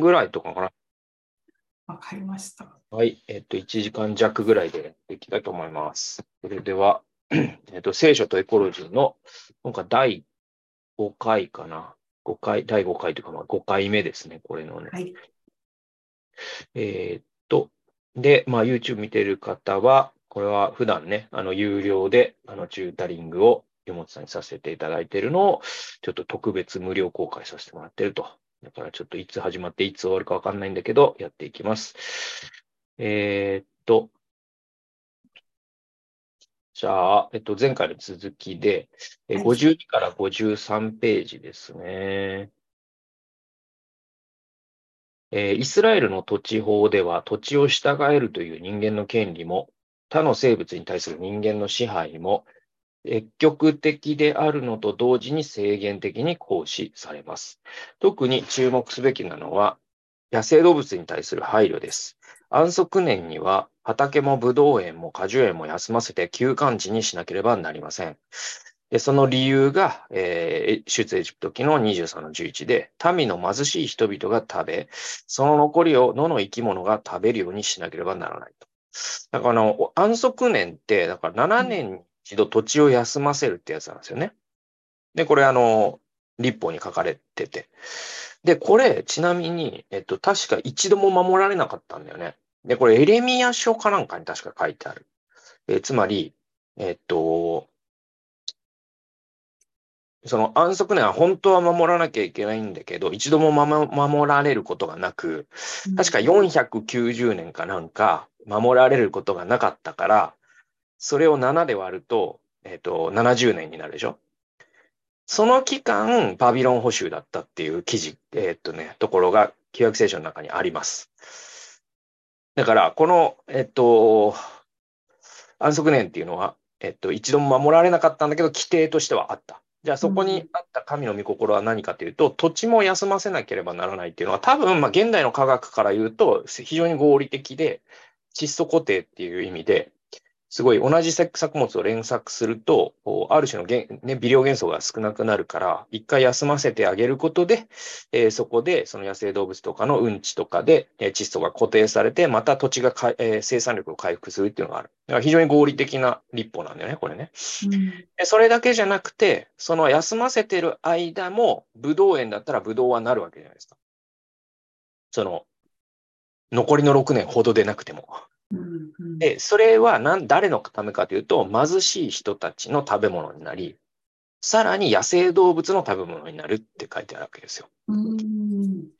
ぐらいとかかな。わかりました。はい。えっと、1時間弱ぐらいでやっていきたいと思います。それでは、えっと、聖書とエコロジーの、今回第5回かな。5回、第5回というか、まあ5回目ですね、これのね。はい。えーっと、で、まあ、YouTube 見てる方は、これは普段ね、あの、有料で、あの、チュータリングを山本さんにさせていただいているのを、ちょっと特別無料公開させてもらってると。だからちょっといつ始まっていつ終わるかわかんないんだけど、やっていきます。えーっと、じゃあ、えっと、前回の続きで、えはい52から53ページですね。えーイスラエルの土地法では土地を従えるという人間の権利も他の生物に対する人間の支配も積極的であるのと同時に制限的に行使されます。特に注目すべきなのは野生動物に対する配慮です。安息年には畑もブドウ園も果樹園も休ませて休館地にしなければなりません。でその理由が、えー出エジプト記の23の11で、民の貧しい人々が食べ、その残りを野の生き物が食べるようにしなければならないと。だから、安息年って、だから7年に一度土地を休ませるってやつなんですよね。で、これあの、立法に書かれてて。で、これ、ちなみに、えっと、確か一度も守られなかったんだよね。で、これ、エレミア書かなんかに確か書いてある。えーつまり、えっと、その安息年は本当は守らなきゃいけないんだけど、一度も守守られることがなく、確か490年かなんか守られることがなかったから、それを7で割ると、えっと、70年になるでしょ？その期間、バビロン捕囚だったっていう記事、えっとね、ところが、旧約聖書の中にあります。だから、この、えっと、安息年っていうのは、えっと、一度も守られなかったんだけど、規定としてはあった。じゃあ、そこにあった神の御心は何かというと、土地も休ませなければならないっていうのは、多分、まあ、現代の科学から言うと、非常に合理的で、窒素固定っていう意味で、すごい同じ作物を連作すると、ある種の元、ね、微量元素が少なくなるから、一回休ませてあげることで、えーそこでその野生動物とかのうんちとかで、えー窒素が固定されて、また土地がか、えー生産力を回復するっていうのがある。だから非常に合理的な立法なんだよね、これね。うんでそれだけじゃなくて、その休ませてる間も、ブドウ園だったらブドウはなるわけじゃないですか。その、残りの6年ほどでなくても。で、それは何、誰のためかというと、貧しい人たちの食べ物になり、さらに野生動物の食べ物になるって書いてあるわけですよ。うん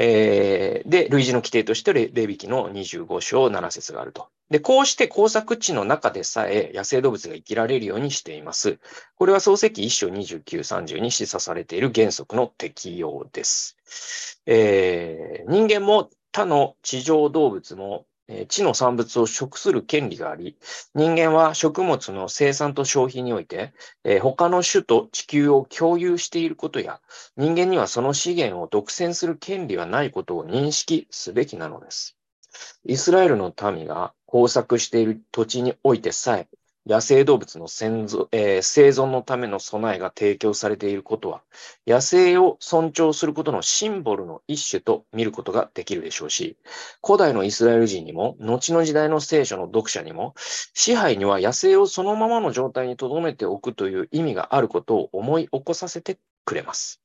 えーで、類似の規定としてレ、レビ記の25章7節があると。で、こうして工作地の中でさえ野生動物が生きられるようにしています。これは創世記1章29、30に示唆されている原則の適用です。えー人間も他の地上動物も、えー地の産物を食する権利があり、人間は食物の生産と消費において、え他の種と地球を共有していることや、人間にはその資源を独占する権利はないことを認識すべきなのです。イスラエルの民が工作している土地においてさえ、野生動物の先ぞえー生存のための備えが提供されていることは、野生を尊重することのシンボルの一種と見ることができるでしょうし、古代のイスラエル人にも、後の時代の聖書の読者にも、支配には野生をそのままの状態に留めておくという意味があることを思い起こさせてくれます。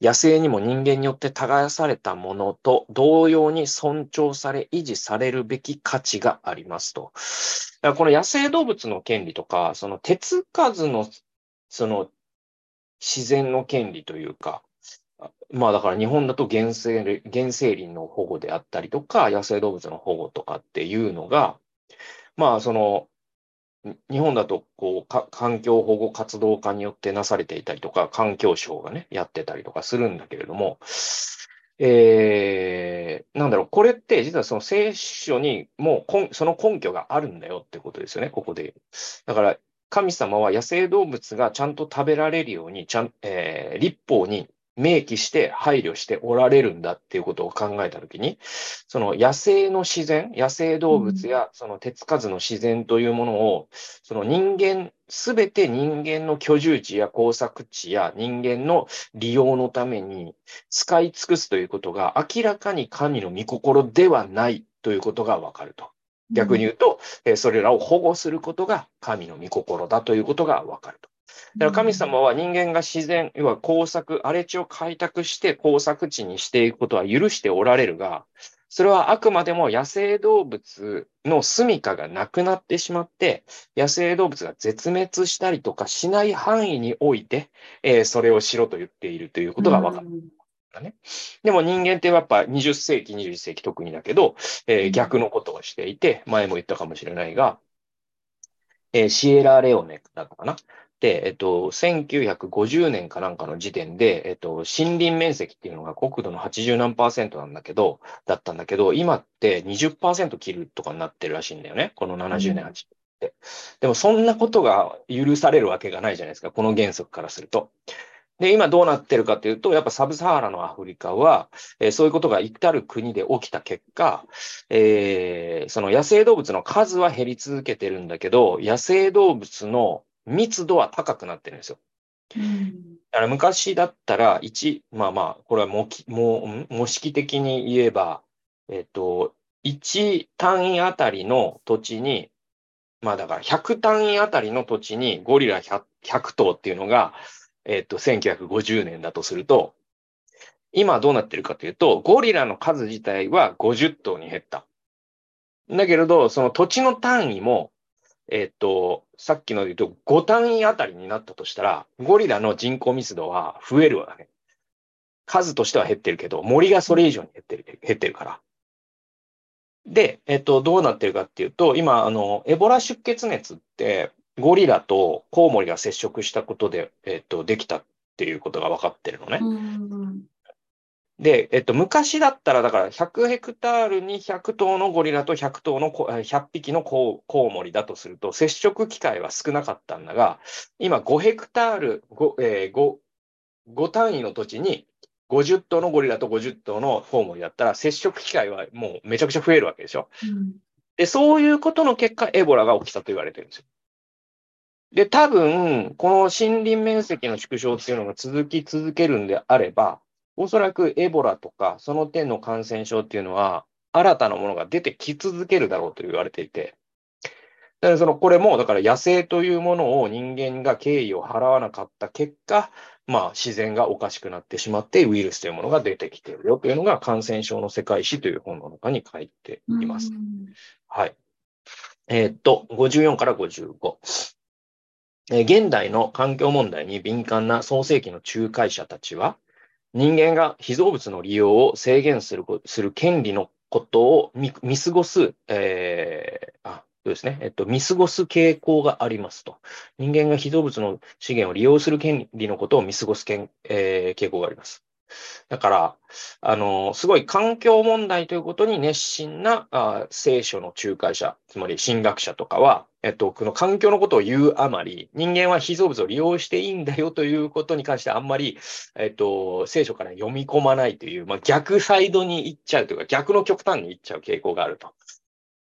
野生にも人間によって耕されたものと同様に尊重され維持されるべき価値がありますと。だからこの野生動物の権利とか、その手つかずのその自然の権利というか、まあだから日本だと原生原生林の保護であったりとか、野生動物の保護とかっていうのが、まあその、日本だとこうか環境保護活動家によってなされていたりとか、環境省がね、やってたりとかするんだけれども、えー、なんだろう、これって実はその聖書にもう根その根拠があるんだよってことですよね、ここで。だから、神様は野生動物がちゃんと食べられるように、ちゃん、えー立法に明記して配慮しておられるんだっていうことを考えたときに、その野生の自然、野生動物やその手つかずの自然というものを、その人間、すべて人間の居住地や工作地や人間の利用のために使い尽くすということが明らかに神の御心ではないということがわかると。逆に言うと、えそれらを保護することが神の御心だということがわかると。だから神様は人間が自然、要は工作、荒れ地を開拓して工作地にしていくことは許しておられるが、それはあくまでも野生動物の住処がなくなってしまって、野生動物が絶滅したりとかしない範囲において、えー、それをしろと言っているということがわかる。ね、でも人間ってやっぱ20世紀、21世紀特にだけど、えー、逆のことをしていて、前も言ったかもしれないが、えー、シエラレオネだったかな。で、えっと、1950年かなんかの時点で、えっと、森林面積っていうのが国土の80何パーセントなんだけど、だったんだけど、今って20%切るとかになってるらしいんだよね。この70年、80年って。でもそんなことが許されるわけがないじゃないですか。この原則からすると。で、今どうなってるかというと、やっぱサブサハラのアフリカは、えー、そういうことが至る国で起きた結果、えー、その野生動物の数は減り続けてるんだけど、野生動物の密度は高くなってるんですよ。うん、だから昔だったら、1、まあまあ、これは模模模式的に言えば、えっと、1単位あたりの土地に、まあだから100単位あたりの土地にゴリラ 100, 100頭っていうのが、えっと、1950年だとすると、今どうなってるかというと、ゴリラの数自体は50頭に減った。だけれど、その土地の単位もえっと、さっきので言うと5単位あたりになったとしたら、ゴリラの人口密度は増えるわね。数としては減ってるけど、森がそれ以上に減ってる、減ってるから。で、えっと、どうなってるかっていうと、今、あの、エボラ出血熱って、ゴリラとコウモリが接触したことで、えっと、できたっていうことが分かってるのね。で、えっと、昔だったら、だから100ヘクタールに100頭のゴリラと100頭の100匹のコウモリだとすると、接触機会は少なかったんだが、今5ヘクタール 5,、えー、5, 5単位の土地に50頭のゴリラと50頭のコウモリだったら、接触機会はもうめちゃくちゃ増えるわけでしょ。うん、で、そういうことの結果、エボラが起きたと言われてるんですよ。で、多分、この森林面積の縮小っていうのが続き続けるんであれば、おそらくエボラとか、その点の感染症っていうのは、新たなものが出てき続けるだろうと言われていて、だからそのこれも、だから野生というものを人間が敬意を払わなかった結果、まあ自然がおかしくなってしまってウイルスというものが出てきているよというのが感染症の世界史という本の中に書いています。はい。えー、っと、54から55。えー、現代の環境問題に敏感な創世紀の仲介者たちは、人間が非造物の利用を制限するする権利のことを見過ごす、えー、あ、そうですね、えっと、見過ごす傾向がありますと。人間が非造物の資源を利用する権利のことを見過ごす、えー、傾向があります。だから、あの、すごい環境問題ということに熱心なあ聖書の仲介者、つまり神学者とかは、えっと、この環境のことを言うあまり、人間は被造物を利用していいんだよということに関してあんまり、えっと、聖書から読み込まないという、まあ、逆サイドに行っちゃうというか、逆の極端に行っちゃう傾向があると。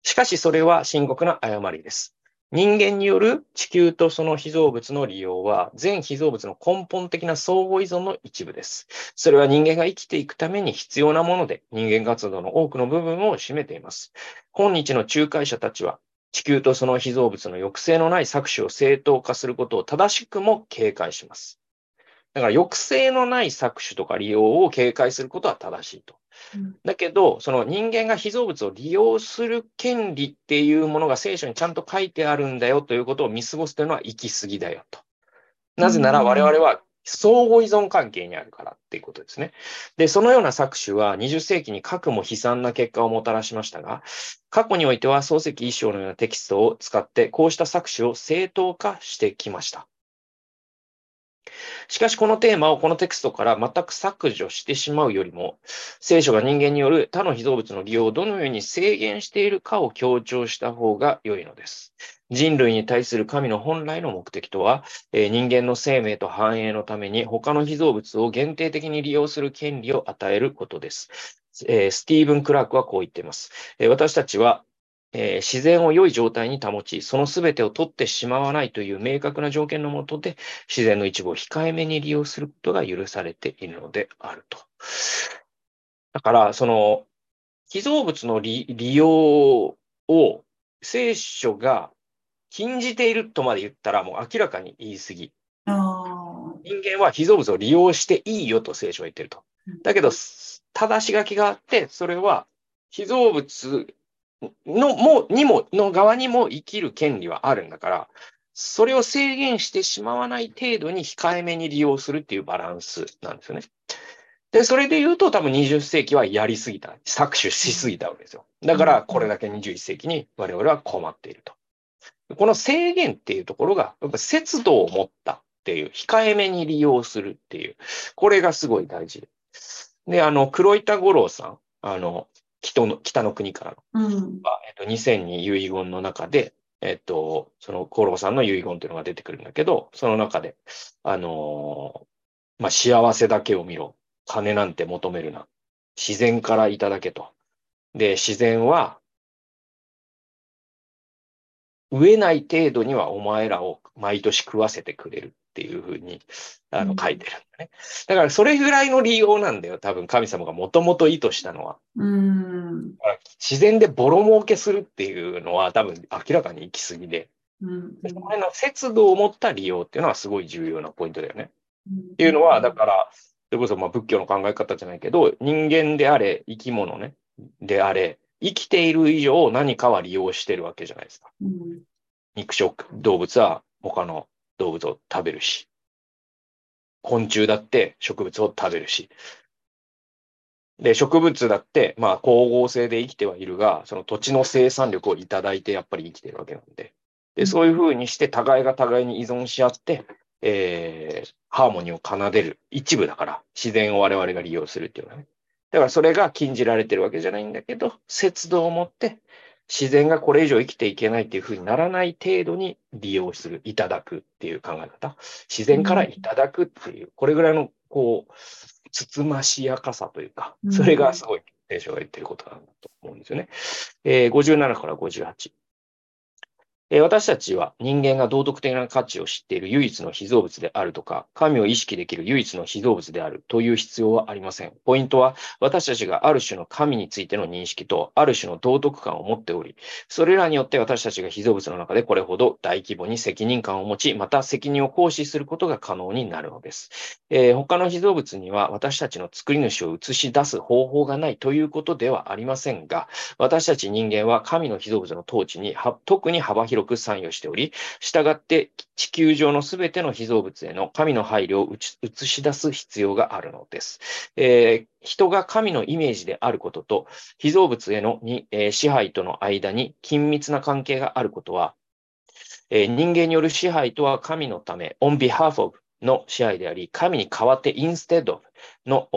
しかし、それは深刻な誤りです。人間による地球とその被造物の利用は、全被造物の根本的な相互依存の一部です。それは人間が生きていくために必要なもので、人間活動の多くの部分を占めています。今日の仲介者たちは、地球とその被造物の抑制のない搾取を正当化することを正しくも警戒します。だから抑制のない搾取とか利用を警戒することは正しいと。だけど、その人間が被造物を利用する権利っていうものが聖書にちゃんと書いてあるんだよということを見過ごすというのは行き過ぎだよと。なぜなら我々は相互依存関係にあるからっていうことですね。で、そのような搾取は20世紀に核も悲惨な結果をもたらしましたが、過去においては漱石一章のようなテキストを使ってこうした搾取を正当化してきました。しかしこのテーマをこのテクストから全く削除してしまうよりも、聖書が人間による他の被造物の利用をどのように制限しているかを強調した方が良いのです。人類に対する神の本来の目的とは、え人間の生命と繁栄のために他の被造物を限定的に利用する権利を与えることです。えスティーブン・クラークはこう言っています。え私たちは、えー自然を良い状態に保ち、その全てを取ってしまわないという明確な条件のもとで、自然の一部を控えめに利用することが許されているのであると。だから、その、被造物の利利用を聖書が禁じているとまで言ったら、もう明らかに言い過ぎ。人間は被造物を利用していいよと聖書は言ってると。だけど、正し書きがあって、それは被造物のもにもの側にも生きる権利はあるんだから、それを制限してしまわない程度に控えめに利用するっていうバランスなんですよね。で、それで言うと多分20世紀はやりすぎた、搾取しすぎたわけですよ。だからこれだけ21世紀に我々は困っていると。この制限っていうところが、やっぱ節度を持ったっていう、控えめに利用するっていう、これがすごい大事。で、あの、黒板五郎さん、あの、北の北の国からの、うん。まあえっと、2000に遺言の中で、えっと、その五郎さんの遺言っていうのが出てくるんだけど、その中で、あのーまあ、幸せだけを見ろ。金なんて求めるな。自然からいただけと。で、自然は、飢えない程度にはお前らを毎年食わせてくれるっていうふうにあのうん書いてるんだね。だからそれぐらいの利用なんだよ。多分神様がもともと意図したのは。うん。自然でボロ儲けするっていうのは多分明らかに行き過ぎで、うん。その辺の節度を持った利用っていうのはすごい重要なポイントだよね。っっていうのは、だから、それこそまあ仏教の考え方じゃないけど、人間であれ、生き物ね、であれ、生きている以上何かは利用してるわけじゃないですか。うん。肉食動物は他の動物を食べるし、昆虫だって植物を食べるし、で、植物だって、まあ、光合成で生きてはいるが、その土地の生産力をいただいてやっぱり生きてるわけなんで。で、そういうふうにして互いが互いに依存し合って、えーハーモニーを奏でる一部だから、自然を我々が利用するっていうのはね。だからそれが禁じられてるわけじゃないんだけど、節度を持って、自然がこれ以上生きていけないっていうふうにならない程度に利用する、いただくっていう考え方。自然からいただくっていう、これぐらいの、こう、つつましやかさというか、それがすごい聖書が言ってることなんだと思うんですよね。えー57から58。え私たちは人間が道徳的な価値を知っている唯一の被造物であるとか、神を意識できる唯一の被造物であるという必要はありません。ポイントは、私たちがある種の神についての認識と、ある種の道徳感を持っており、それらによって私たちが被造物の中でこれほど大規模に責任感を持ち、また責任を行使することが可能になるのです。えー他の被造物には私たちの作り主を映し出す方法がないということではありませんが、私たち人間は神の被造物の統治に特に幅広く参与しており、従って地球上のすべての被造物への神の配慮を映し映し出す必要があるのです。えー人が神のイメージであることと、被造物へのに、えー支配との間に緊密な関係があることは、えー人間による支配とは神のため、on behalf of の支配であり、神に代わってインステドの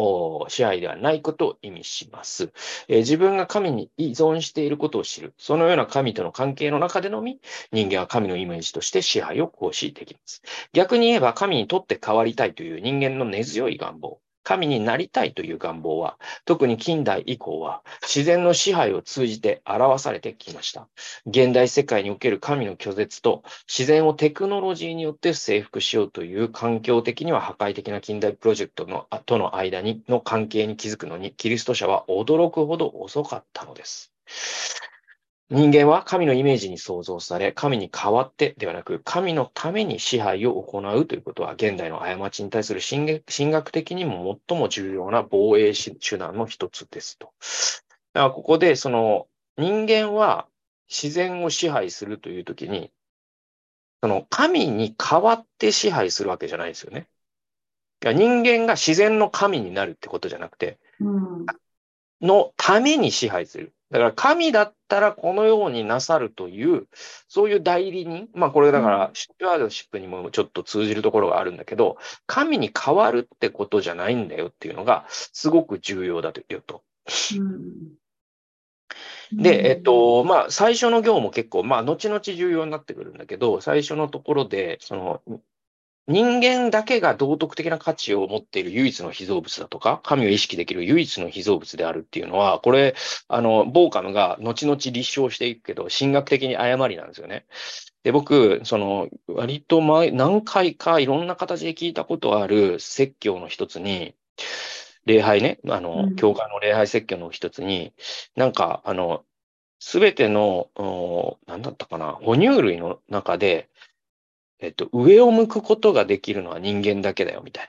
支配ではないことを意味します。えー自分が神に依存していることを知る。そのような神との関係の中でのみ、人間は神のイメージとして支配を行使できます。逆に言えば、神にとって変わりたいという人間の根強い願望。神になりたいという願望は、特に近代以降は、自然の支配を通じて表されてきました。現代世界における神の拒絶と、自然をテクノロジーによって征服しようという環境的には破壊的な近代プロジェクトのとの間にの関係に気づくのに、キリスト者は驚くほど遅かったのです。人間は神のイメージに創造され、神に代わってではなく、神のために支配を行うということは、現代の過ちに対する神学神学的にも最も重要な防衛手段の一つですと。だからここで、その人間は自然を支配するというときに、その神に代わって支配するわけじゃないですよね。人間が自然の神になるってことじゃなくて、うん。のために支配する。だから神だったらこのようになさるという、そういう代理人、まあこれだから、スチュワードシップにもちょっと通じるところがあるんだけど、神に変わるってことじゃないんだよっていうのが、すごく重要だというと。うん。で、えっと、まあ、最初の行も結構、まあ、後々重要になってくるんだけど、最初のところで、その、人間だけが道徳的な価値を持っている唯一の被造物だとか、神を意識できる唯一の被造物であるっていうのは、これ、あの、ボーカムが後々立証していくけど、神学的に誤りなんですよね。で、僕、その、割と前、何回かいろんな形で聞いたことある説教の一つに、礼拝ね、あうの、ん教会の礼拝説教の一つに、なんか、あの、すべての、おなんだったかな、哺乳類の中で、えっと、上を向くことができるのは人間だけだよ、みたい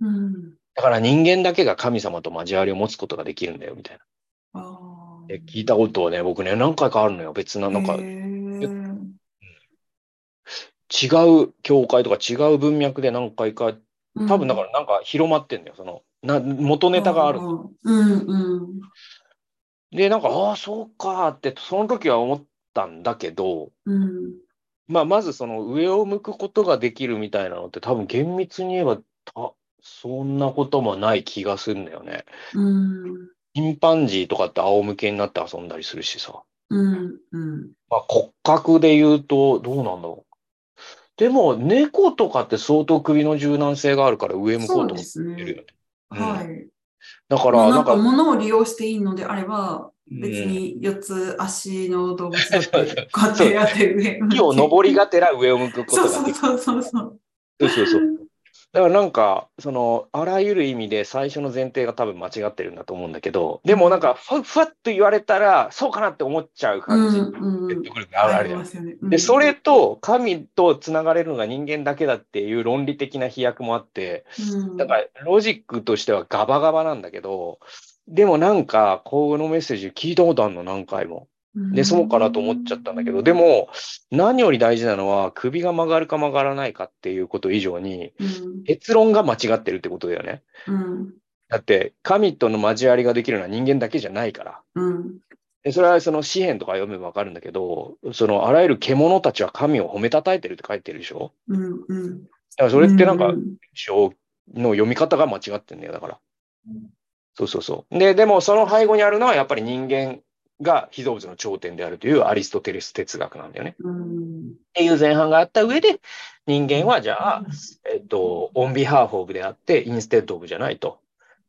な。うん。だから人間だけが神様と交わりを持つことができるんだよ、みたいな。あ聞いたことをね、僕ね、何回かあるのよ。別な、なんか違う教会とか違う文脈で何回か、多分だからなんか広まってんだよ。その、な、元ネタがある。うんうん。で、なんか、ああ、そうかって、その時は思ったんだけど、うん。まあ、まずその上を向くことができるみたいなのって多分厳密に言えば、たそんなこともない気がするんだよね。うん。チンパンジーとかって仰向けになって遊んだりするしさ。うん。うん。まあ、骨格で言うと、どうなんだろう。でも、猫とかって相当首の柔軟性があるから上向こうと思ってるよね。うんはい。だから、まあななんんか、か物を利用していいのであれば、うん別に四つ足の動物だって、こうやってやって上木を登りがてら上を向くことそうができる。そうそうそう。そうそうそう。だからなんか、その、あらゆる意味で最初の前提が多分間違ってるんだと思うんだけど、でもなんか、ふわふわっと言われたら、そうかなって思っちゃう感じ。うんうん説得力があるで、それと神とつながれるのが人間だけだっていう論理的な飛躍もあって、うんだからロジックとしてはガバガバなんだけど、でもなんか、このメッセージ聞いたことあるの、何回も。で、そうかなと思っちゃったんだけど、で、も、何より大事なのは、首が曲がるか曲がらないかっていうこと以上に、うん結論が間違ってるってことだよね。うんだって、神との交わりができるのは人間だけじゃないから。うんでそれはその詩篇とか読めばわかるんだけど、そのあらゆる獣たちは神を褒めたたえてるって書いてるでしょうんうんだからそれってなんか、うん章の読み方が間違ってんだよ、だから。そうそうそう。で、でもその背後にあるのはやっぱり人間が被造物の頂点であるというアリストテレス哲学なんだよね。っていう前半があった上で、人間はじゃあ、えっと、 on behalf of であって、 instead of じゃないと。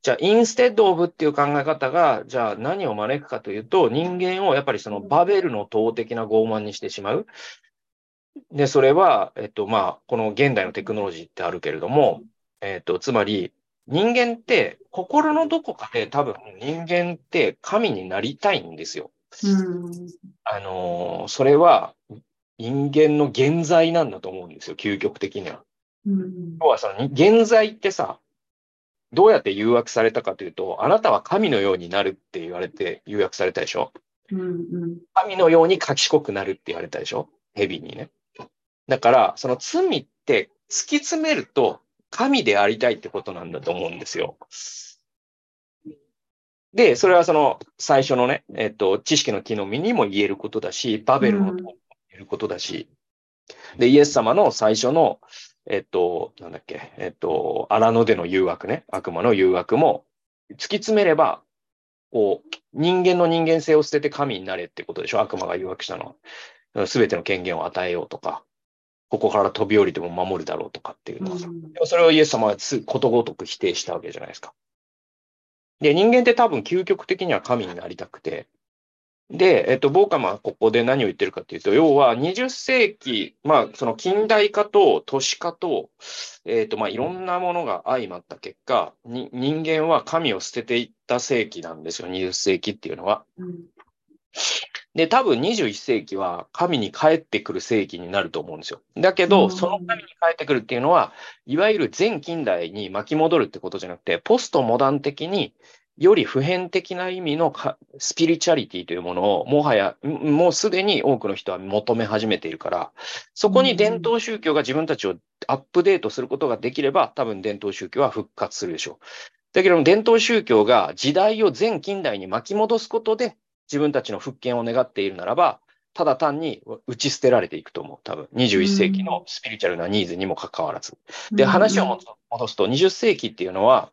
じゃあ、 instead of っていう考え方が、じゃあ何を招くかというと、人間をやっぱりそのバベルの塔的な傲慢にしてしまう。で、それは、えっと、まあ、この現代のテクノロジーってあるけれども、えっと、つまり、人間って心のどこかで多分人間って神になりたいんですよ。うんあのーそれは人間の現在なんだと思うんですよ、究極的には。うん要はそのに現在ってさ、どうやって誘惑されたかというと、あなたは神のようになるって言われて誘惑されたでしょ？うんうん神のように賢くなるって言われたでしょ？蛇にね。だから、その罪って突き詰めると神でありたいってことなんだと思うんですよ。で、それはその最初のね、えっと、知識の木の実にも言えることだし、バベルの塔にも言えることだし、で、イエス様の最初の、えっと、なんだっけ、えっと、荒野での誘惑ね、悪魔の誘惑も、突き詰めれば、こう、人間の人間性を捨てて神になれってことでしょ？悪魔が誘惑したのは。すべての権限を与えようとか、ここから飛び降りても守るだろうとかっていうのはさ。でもそれをイエス様はつことごとく否定したわけじゃないですか。で、人間って多分究極的には神になりたくて、で、えっと、ボーカマはここで何を言ってるかっていうと、要は20世紀、まあ、その近代化と都市化と、えっと、まあ、いろんなものが相まった結果、に人間は神を捨てていった世紀なんですよ、20世紀っていうのは。うんで、多分21世紀は神に帰ってくる世紀になると思うんですよ。だけうど、んその神に帰ってくるっていうのは、いわゆる全近代に巻き戻るってことじゃなくて、ポストモダン的により普遍的な意味のかスピリチュアリティというものを、もはや、んもうすでに多くの人は求め始めているから、そこに伝統宗教が自分たちをアップデートすることができれば、多分伝統宗教は復活するでしょう。だけども伝統宗教が時代を全近代に巻き戻すことで、自分たちの復権を願っているならば、ただ単に打ち捨てられていくと思う。多分、21世紀のスピリチュアルなニーズにもかかわらず。で、話を戻すと、20世紀っていうのは、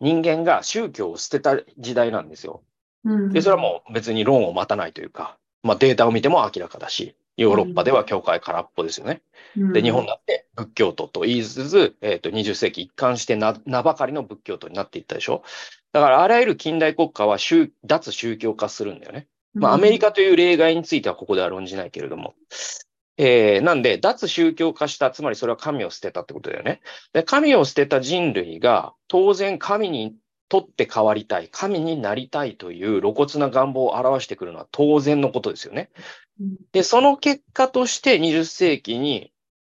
人間が宗教を捨てた時代なんですよ。で、それはもう別に論を待たないというか、まあデータを見ても明らかだし、ヨーロッパでは教会空っぽですよね。で、日本だって仏教徒と言いつつ、えっ、ー、と、20世紀一貫して名ばかりの仏教徒になっていったでしょ。だからあらゆる近代国家は宗脱宗教化するんだよね。まあアメリカという例外についてはここでは論じないけれども。えー、なんで、脱宗教化した、つまりそれは神を捨てたってことだよね。で、神を捨てた人類が、当然神にとって変わりたい、神になりたいという露骨な願望を表してくるのは当然のことですよね。で、その結果として20世紀に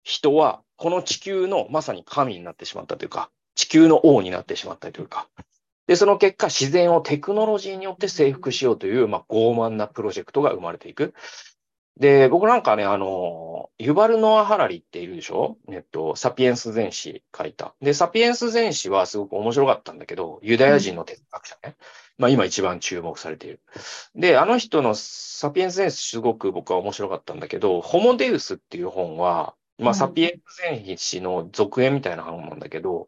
人はこの地球のまさに神になってしまったというか、地球の王になってしまったというか、で、その結果、自然をテクノロジーによって征服しようという、まあ、傲慢なプロジェクトが生まれていく。で、僕なんかね、あの、ユバルノア・ハラリっているでしょ？えっと、サピエンス全史書いた。で、サピエンス全史はすごく面白かったんだけど、ユダヤ人の哲学者ね。まあ今一番注目されている。で、あの人のサピエンス全史すごく僕は面白かったんだけど、ホモデウスっていう本は、まあ、サピエンス全史の続編みたいな本なんだけど、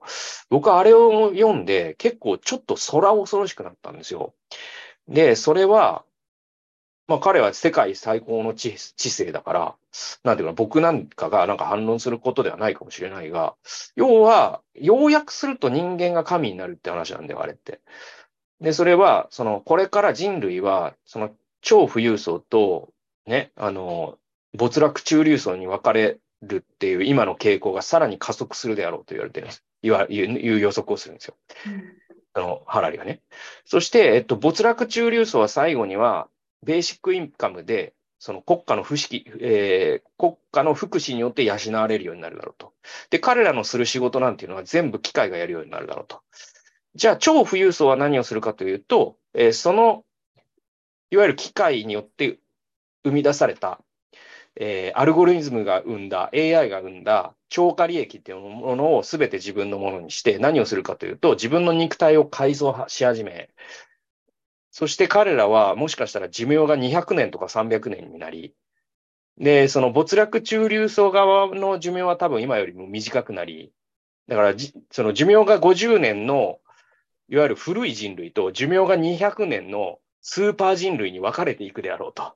僕はあれを読んで結構ちょっと空恐ろしくなったんですよ。で、それは、まあ彼は世界最高の知知性だから、なんていうか僕なんかがなんか反論することではないかもしれないが、要は、要約すると人間が神になるって話なんだよ、あれって。で、それは、その、これから人類は、その、超富裕層と、ね、あの、没落中流層に分かれるっていう今の傾向がさらに加速するであろうと言われてるんです。言わいう予測をするんですよ。うん、あの、ハラリがね。そして、えっと、没落中流層は最後には、ベーシックインカムで、その国家の不識、えー、国家の福祉によって養われるようになるだろうと。で、彼らのする仕事なんていうのは全部機械がやるようになるだろうと。じゃあ、超富裕層は何をするかというと、えー、その、いわゆる機械によって生み出された、えー、アルゴリズムが生んだ、AI が生んだ超過利益っていうものを全て自分のものにして何をするかというと、自分の肉体を改造し始め、そして彼らはもしかしたら寿命が200年とか300年になり、で、その没落中流層側の寿命は多分今よりも短くなり、だからその寿命が50年のいわゆる古い人類と寿命が200年のスーパー人類に分かれていくであろうと。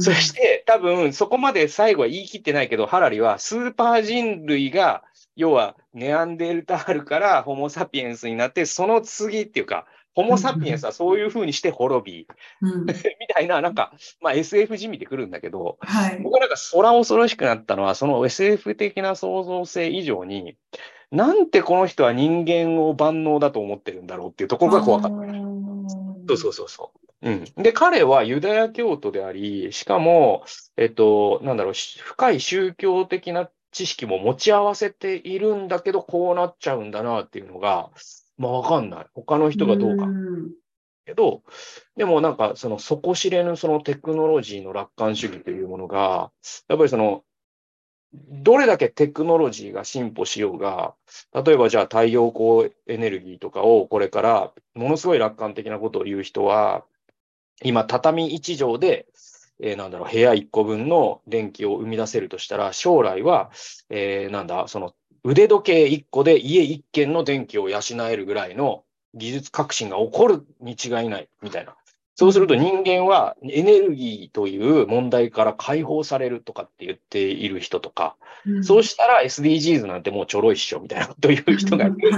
そして多分そこまで最後は言い切ってないけど、ハラリはスーパー人類が要はネアンデルタールからホモ・サピエンスになって、その次っていうか、ホモ・サピエンスはそういうふうにして滅び、うん、みたいな、なんか、まあ、SF じみてくるんだけど、はい、僕はなんか空恐ろしくなったのは、その SF 的な創造性以上に、なんてこの人は人間を万能だと思ってるんだろうっていうところが怖かった。そうそうそうそう。うん。で、彼はユダヤ教徒であり、しかも、えっと、なんだろう、深い宗教的な知識も持ち合わせているんだけど、こうなっちゃうんだなっていうのが、まあわかんない。他の人がどうか。けど、でもなんかその底知れぬそのテクノロジーの楽観主義というものが、やっぱりその、どれだけテクノロジーが進歩しようが、例えばじゃあ太陽光エネルギーとかをこれからものすごい楽観的なことを言う人は、今畳1畳で、えー、なんだろう、部屋1個分の電気を生み出せるとしたら、将来は、えー、なんだ、その腕時計1個で家1軒の電気を養えるぐらいの技術革新が起こるに違いないみたいな。そうすると人間はエネルギーという問題から解放されるとかって言っている人とか、うん、そうしたら SDGs なんてもうちょろいっしょみたいなこと言う人がいるけど、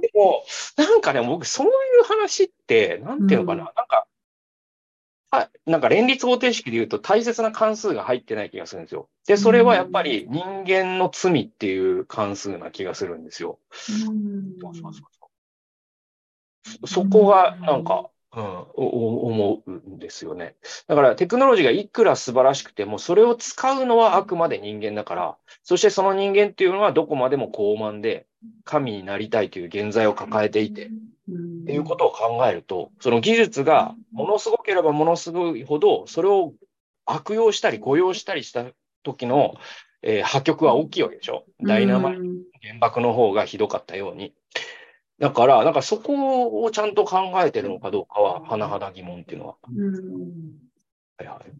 でも、なんかね、僕そういう話って、なんていうのかな、うん、なんかあなんか連立方程式で言うと大切な関数が入ってない気がするんですよ。で、それはやっぱり人間の罪っていう関数な気がするんですよ。そこがなんか、うん、思うんですよね。だからテクノロジーがいくら素晴らしくても、それを使うのはあくまで人間だから、そしてその人間っていうのはどこまでも傲慢で、神になりたいという現在を抱えていて、っていうことを考えると、その技術がものすごければものすごいほど、それを悪用したり誤用したりした時の、えー、破局は大きいわけでしょ？ダイナマイト、原爆の方がひどかったように。だから、なんかそこをちゃんと考えてるのかどうかは、甚だ疑問っていうのは。うん。はいはい。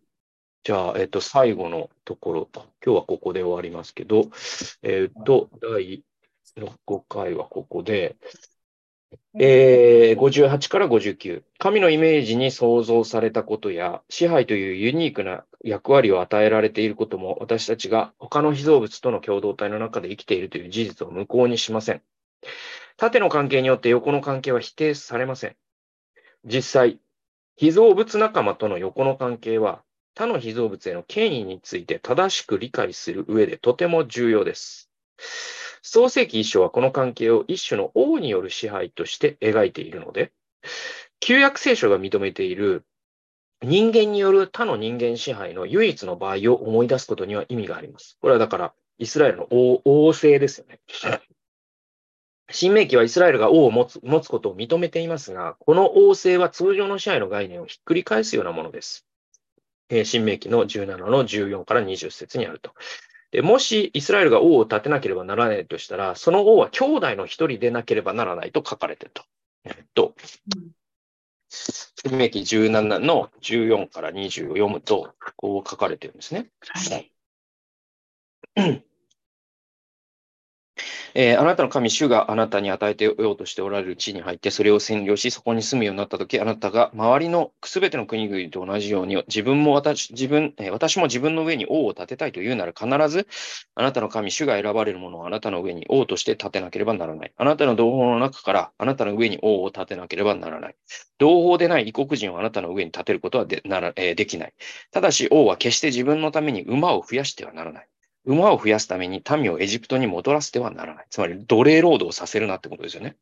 じゃあ、えっと、最後のところ、今日はここで終わりますけど、えっと、第6回はここで、えー、58から59。神のイメージに創造されたことや、支配というユニークな役割を与えられていることも、私たちが他の被造物との共同体の中で生きているという事実を無効にしません。縦の関係によって横の関係は否定されません。実際、被造物仲間との横の関係は、他の被造物への権威について正しく理解する上でとても重要です。創世記一章はこの関係を一種の王による支配として描いているので、旧約聖書が認めている人間による他の人間支配の唯一の場合を思い出すことには意味があります。これはだから、イスラエルの王王政ですよね。新明記はイスラエルが王を持つ持つことを認めていますが、この王政は通常の支配の概念をひっくり返すようなものです。えー新明記の17の14から20節にあると。でもしイスラエルが王を立てなければならないとしたら、その王は兄弟の一人でなければならないと書かれていると。えっと、明記17の14から20を読むと、こう書かれてるんですね。はい。えーあなたの神、主があなたに与えてようとしておられる地に入って、それを占領し、そこに住むようになったとき、あなたが周りのすべての国々と同じように、自分も私、自分、えー私も自分の上に王を立てたいというなら、必ず、あなたの神、主が選ばれるものをあなたの上に王として立てなければならない。あなたの同胞の中から、あなたの上に王を立てなければならない。同胞でない異国人をあなたの上に立てることはでなら、えーできない。ただし、王は決して自分のために馬を増やしてはならない。馬を増やすために民をエジプトに戻らせてはならない。つまり奴隷労働をさせるなってことですよね。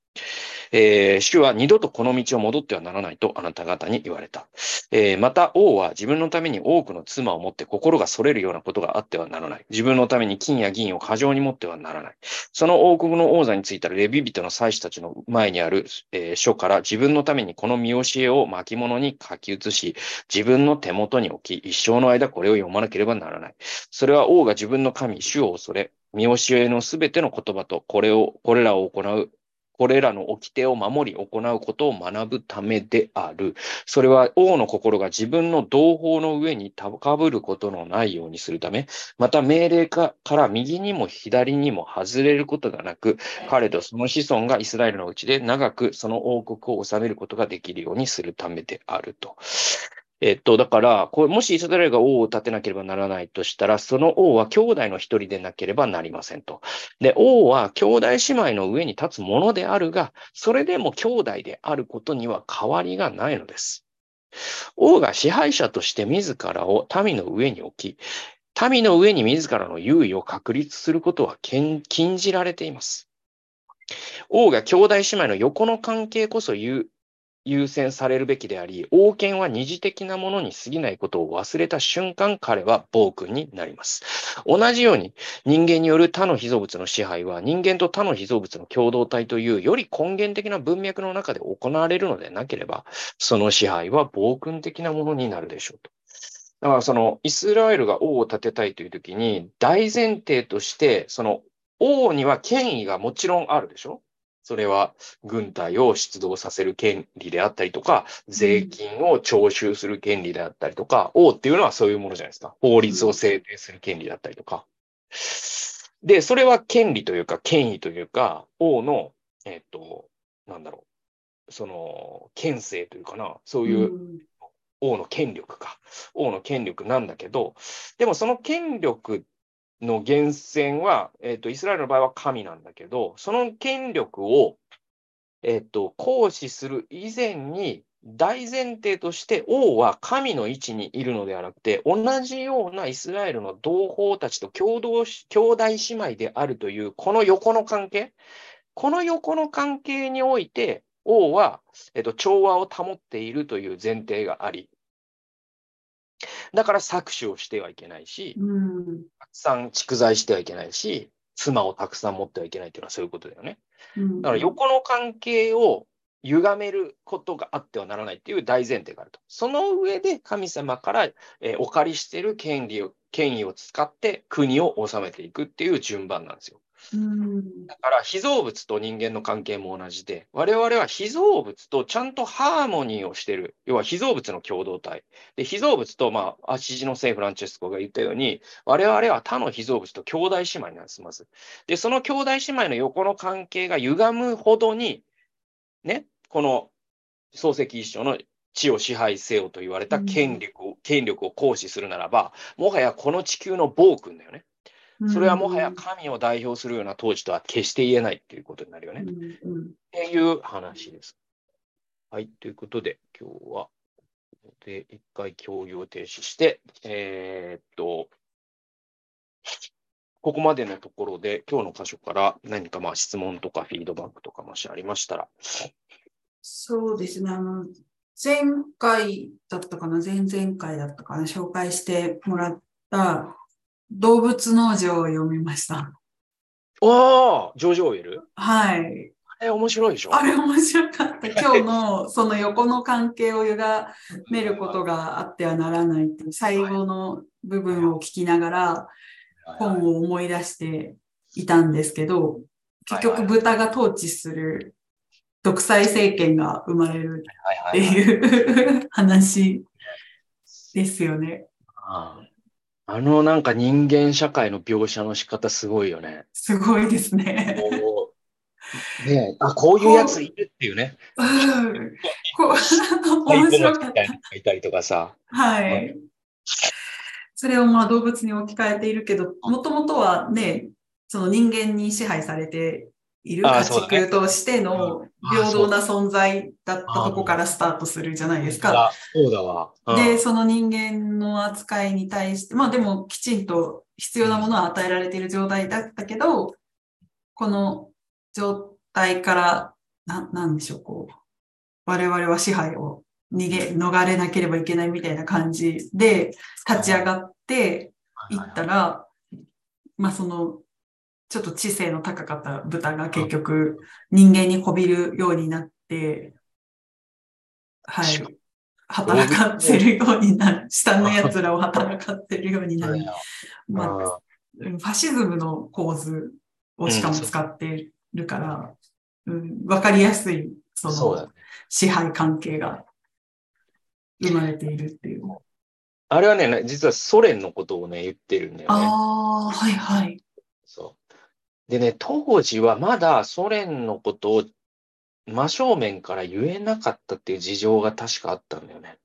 えー主は二度とこの道を戻ってはならないとあなた方に言われた。えーまた王は自分のために多くの妻を持って心がそれるようなことがあってはならない。自分のために金や銀を過剰に持ってはならない。その王国の王座についたレビ人の祭司たちの前にある、えー書から自分のためにこの見教えを巻物に書き写し、自分の手元に置き、一生の間これを読まなければならない。それは王が自分の神、主を恐れ、見教えのすべての言葉と、これを、これらを行う、これらの掟を守り行うことを学ぶためである。それは王の心が自分の同胞の上に高ぶることのないようにするため、また命令かから右にも左にも外れることがなく、彼とその子孫がイスラエルのうちで長くその王国を治めることができるようにするためであると。えっと、だから、これもしイスラエルが王を立てなければならないとしたら、その王は兄弟の一人でなければなりませんと。で、王は兄弟姉妹の上に立つものであるが、それでも兄弟であることには変わりがないのです。王が支配者として自らを民の上に置き、民の上に自らの優位を確立することは禁じられています。王が兄弟姉妹の横の関係こそ優優先されるべきであり、王権は二次的なものに過ぎないことを忘れた瞬間、彼は暴君になります。同じように、人間による他の被造物の支配は、人間と他の被造物の共同体というより根源的な文脈の中で行われるのでなければ、その支配は暴君的なものになるでしょうと。だからそのイスラエルが王を立てたいというときに、大前提として、その王には権威がもちろんあるでしょそれは軍隊を出動させる権利であったりとか、税金を徴収する権利であったりとか、王っていうのはそういうものじゃないですか。法律を制定する権利だったりとか。で、それは権利というか、権威というか、王の、えっと、なんだろう、その、権勢というかな、そういううん王の権力か。王の権力なんだけど、でもその権力の源泉は、えっと、イスラエルの場合は神なんだけど、その権力を、えっと、行使する以前に、大前提として王は神の位置にいるのではなくて、同じようなイスラエルの同胞たちと共同、兄弟姉妹であるという、この横の関係、この横の関係において、王は、えっと、調和を保っているという前提があり、だから搾取をしてはいけないし、うんたくさん蓄財してはいけないし、妻をたくさん持ってはいけないというのはそういうことだよね。うんだから横の関係を歪めることがあってはならないっていう大前提があると。その上で神様から、えーお借りしている権利を、権威を使って国を治めていくっていう順番なんですよ。うん。だから被造物と人間の関係も同じで、我々は被造物とちゃんとハーモニーをしてる。要は被造物の共同体。で、被造物と、まあ、アシジの聖フランチェスコが言ったように、我々は他の被造物と兄弟姉妹なんです、まず。で、その兄弟姉妹の横の関係が歪むほどに、ね、この漱石一生の地を支配せよと言われた権力を、権力を行使するならば、もはやこの地球の暴君だよね。それはもはや神を代表するような統治とは決して言えないっていうことになるよね。うんうんっていう話です。はい。ということで、今日は、で、一回共有を停止して、えーっと、ここまでのところで、今日の箇所から何かまあ質問とかフィードバックとかもしありましたら、そうですね。あの、前回だったかな、前々回だったかな、紹介してもらった動物農場を読みました。おージョージ・オーウェルはい。あれ面白いでしょ？あれ面白かった。今日のその横の関係を歪めることがあってはならないっていう最後の部分を聞きながら本を思い出していたんですけど、結局豚が統治する独裁政権が生まれるっていう 話ですよね。あのなんか人間社会の描写の仕方すごいよね。すごいですね。こうねえあ、こういうやついるっていうね。うんこう 面白かったい。たりとかさ。はい。それをまあ動物に置き換えているけど、もともとはね、その人間に支配されている家畜としてのうん。平等な存在だったとこからスタートするじゃないですか。あそうだわ。うん。で、その人間の扱いに対して、まあでもきちんと必要なものは与えられている状態だったけど、この状態から、な、なんでしょう、こう、我々は支配を逃げ、逃れなければいけないみたいな感じで立ち上がっていったら、まあその、ちょっと知性の高かった豚が結局人間に媚びるようになって、はい。働かせるようになる。下の奴らを働かせるようになる。まあ、ファシズムの構図をしかも使ってるから、うん、わかりやすい、その。支配関係が生まれているっていう。あれはね、実はソ連のことをね、言ってるんだよね。ああ、はいはい。でね、当時はまだソ連のことを真正面から言えなかったっていう事情が確かあったんだよね。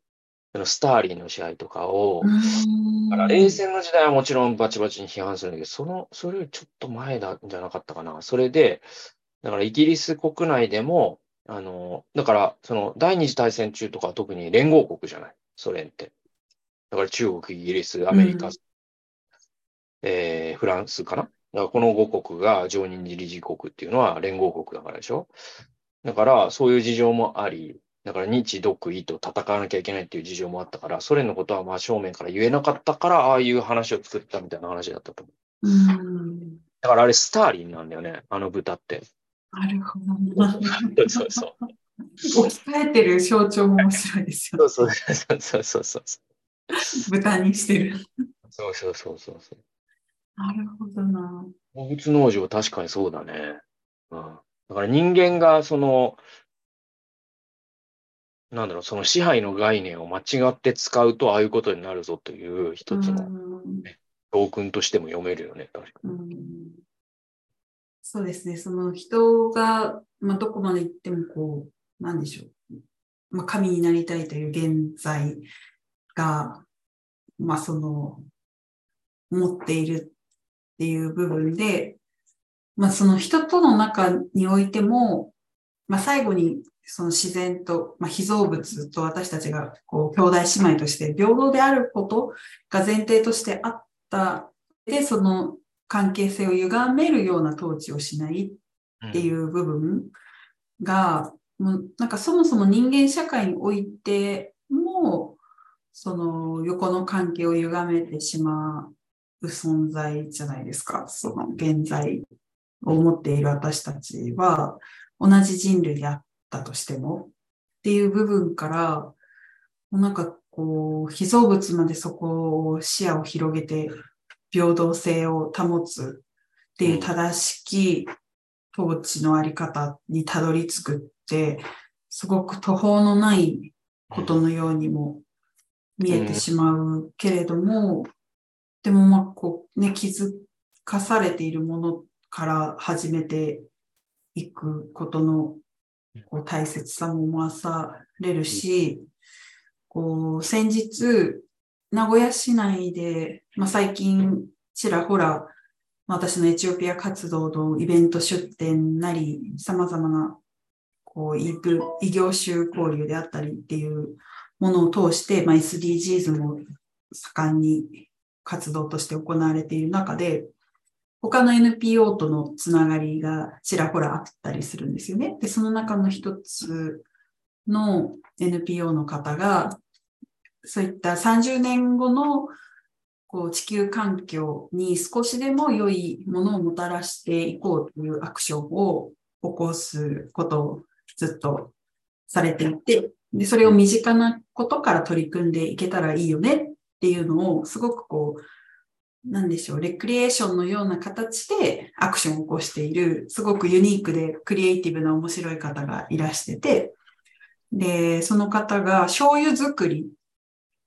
あのスターリンの支配とかを、だから冷戦の時代はもちろんバチバチに批判するんだけど、その、それよりちょっと前だんじゃなかったかな。それで、だからイギリス国内でも、あの、だから、その第二次大戦中とかは特に連合国じゃない、ソ連って。だから中国、イギリス、アメリカ、うんえーフランスかな。だからこの5国が常任理事国っていうのは連合国だからでしょ？だから、そういう事情もあり、だから日独伊と戦わなきゃいけないっていう事情もあったから、ソ連のことは真正面から言えなかったから、ああいう話を作ったみたいな話だったと思う。うん。だからあれスターリンなんだよね、あの豚って。なるほどな。そうそうそう。置き換えてる象徴も面白いですよそうね。そうそうそうそうそう。豚にしてる。そうそうそうそうそう。なるほどな。動物農場、確かにそうだね。うん。だから人間が、その、なんだろう、その支配の概念を間違って使うと、ああいうことになるぞという一つのうん教訓としても読めるよね、確かうんそうですね。その人が、まあ、どこまで行ってもこう、なんでしょう。まあ、神になりたいという現在が、まあ、その、持っているっていう部分で、まあ、その人との中においても、まあ、最後にその自然と、まあ、被造物と私たちが、こう、兄弟姉妹として平等であることが前提としてあった。で、その関係性を歪めるような統治をしない。っていう部分が、もうなんかそもそも人間社会においても、その横の関係を歪めてしまう存在じゃないですか。その現在を持っている私たちは同じ人類であったとしてもっていう部分から、なんかこう、被造物までそこを視野を広げて平等性を保つっっていう正しき統治のあり方にたどり着くって、すごく途方のないことのようにも見えてしまうけれども、でもまあこうね、気づかされているものから始めていくことのこう大切さも思わされるし、こう先日、名古屋市内で、まあ、最近ちらほら私のエチオピア活動のイベント出展なり、様々なこう異業種交流であったりっていうものを通して、まあ、SDGs も盛んに活動として行われている中で、他の NPO とのつながりがちらほらあったりするんですよね。で、その中の一つの NPO の方が、そういった30年後のこう地球環境に少しでも良いものをもたらしていこうというアクションを起こすことをずっとされていて、で、それを身近なことから取り組んでいけたらいいよねっていうのをすごくこう、なんでしょう、レクリエーションのような形でアクションを起こしている、すごくユニークでクリエイティブな面白い方がいらしてて、で、その方が醤油作り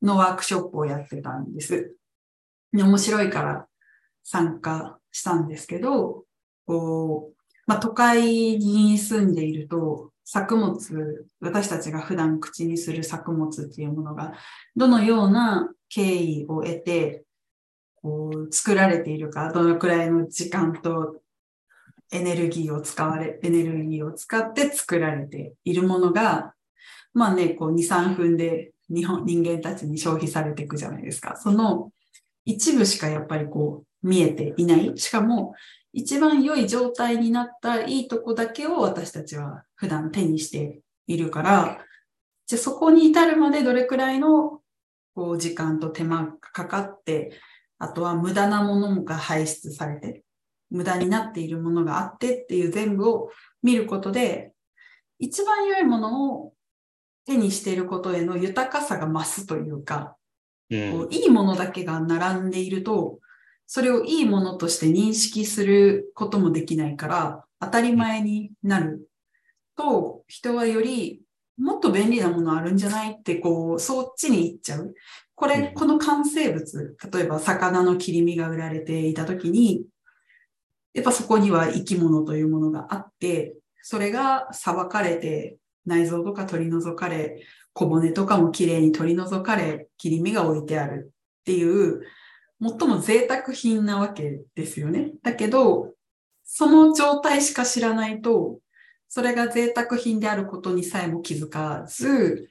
のワークショップをやってたんです。で面白いから参加したんですけど、こう、まあ、都会に住んでいると、作物、私たちが普段口にする作物っていうものが、どのような経緯を得て、こう、作られているか、どのくらいの時間とエネルギーを使われ、エネルギーを使って作られているものが、まあね、こう2、3分で日本、人間たちに消費されていくじゃないですか。その一部しかやっぱりこう見えていない。しかも、一番良い状態になったいいとこだけを私たちは普段手にしているから、じゃあそこに至るまでどれくらいのこう時間と手間がかかって、あとは無駄なものが排出されて、無駄になっているものがあってっていう全部を見ることで、一番良いものを手にしていることへの豊かさが増すというか、うん。こういいものだけが並んでいると、それをいいものとして認識することもできないから、当たり前になると、人はよりもっと便利なものあるんじゃないって、こう、そっちに行っちゃう。これ、うんこの完成物、例えば魚の切り身が売られていたときに、やっぱそこには生き物というものがあって、それが裁かれて、内臓とか取り除かれ、小骨とかもきれいに取り除かれ、切り身が置いてあるっていう、最も贅沢品なわけですよね。だけど、その状態しか知らないと、それが贅沢品であることにさえも気づかず、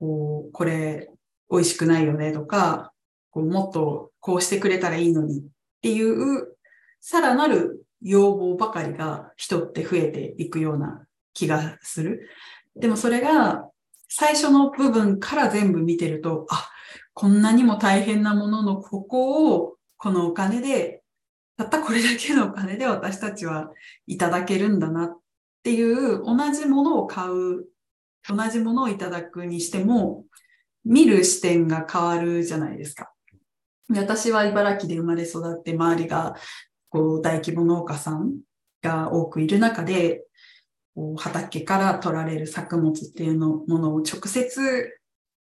こうこれ美味しくないよねとか、こうもっとこうしてくれたらいいのにっていう、さらなる要望ばかりが人って増えていくような気がする。でもそれが最初の部分から全部見てると、あ、こんなにも大変なもののここをこのお金で、たったこれだけのお金で私たちはいただけるんだなっっていう同じものを買う、同じものをいただくにしても、見る視点が変わるじゃないですか。私は茨城で生まれ育って周りがこう大規模農家さんが多くいる中で、畑から取られる作物っていうのものを直接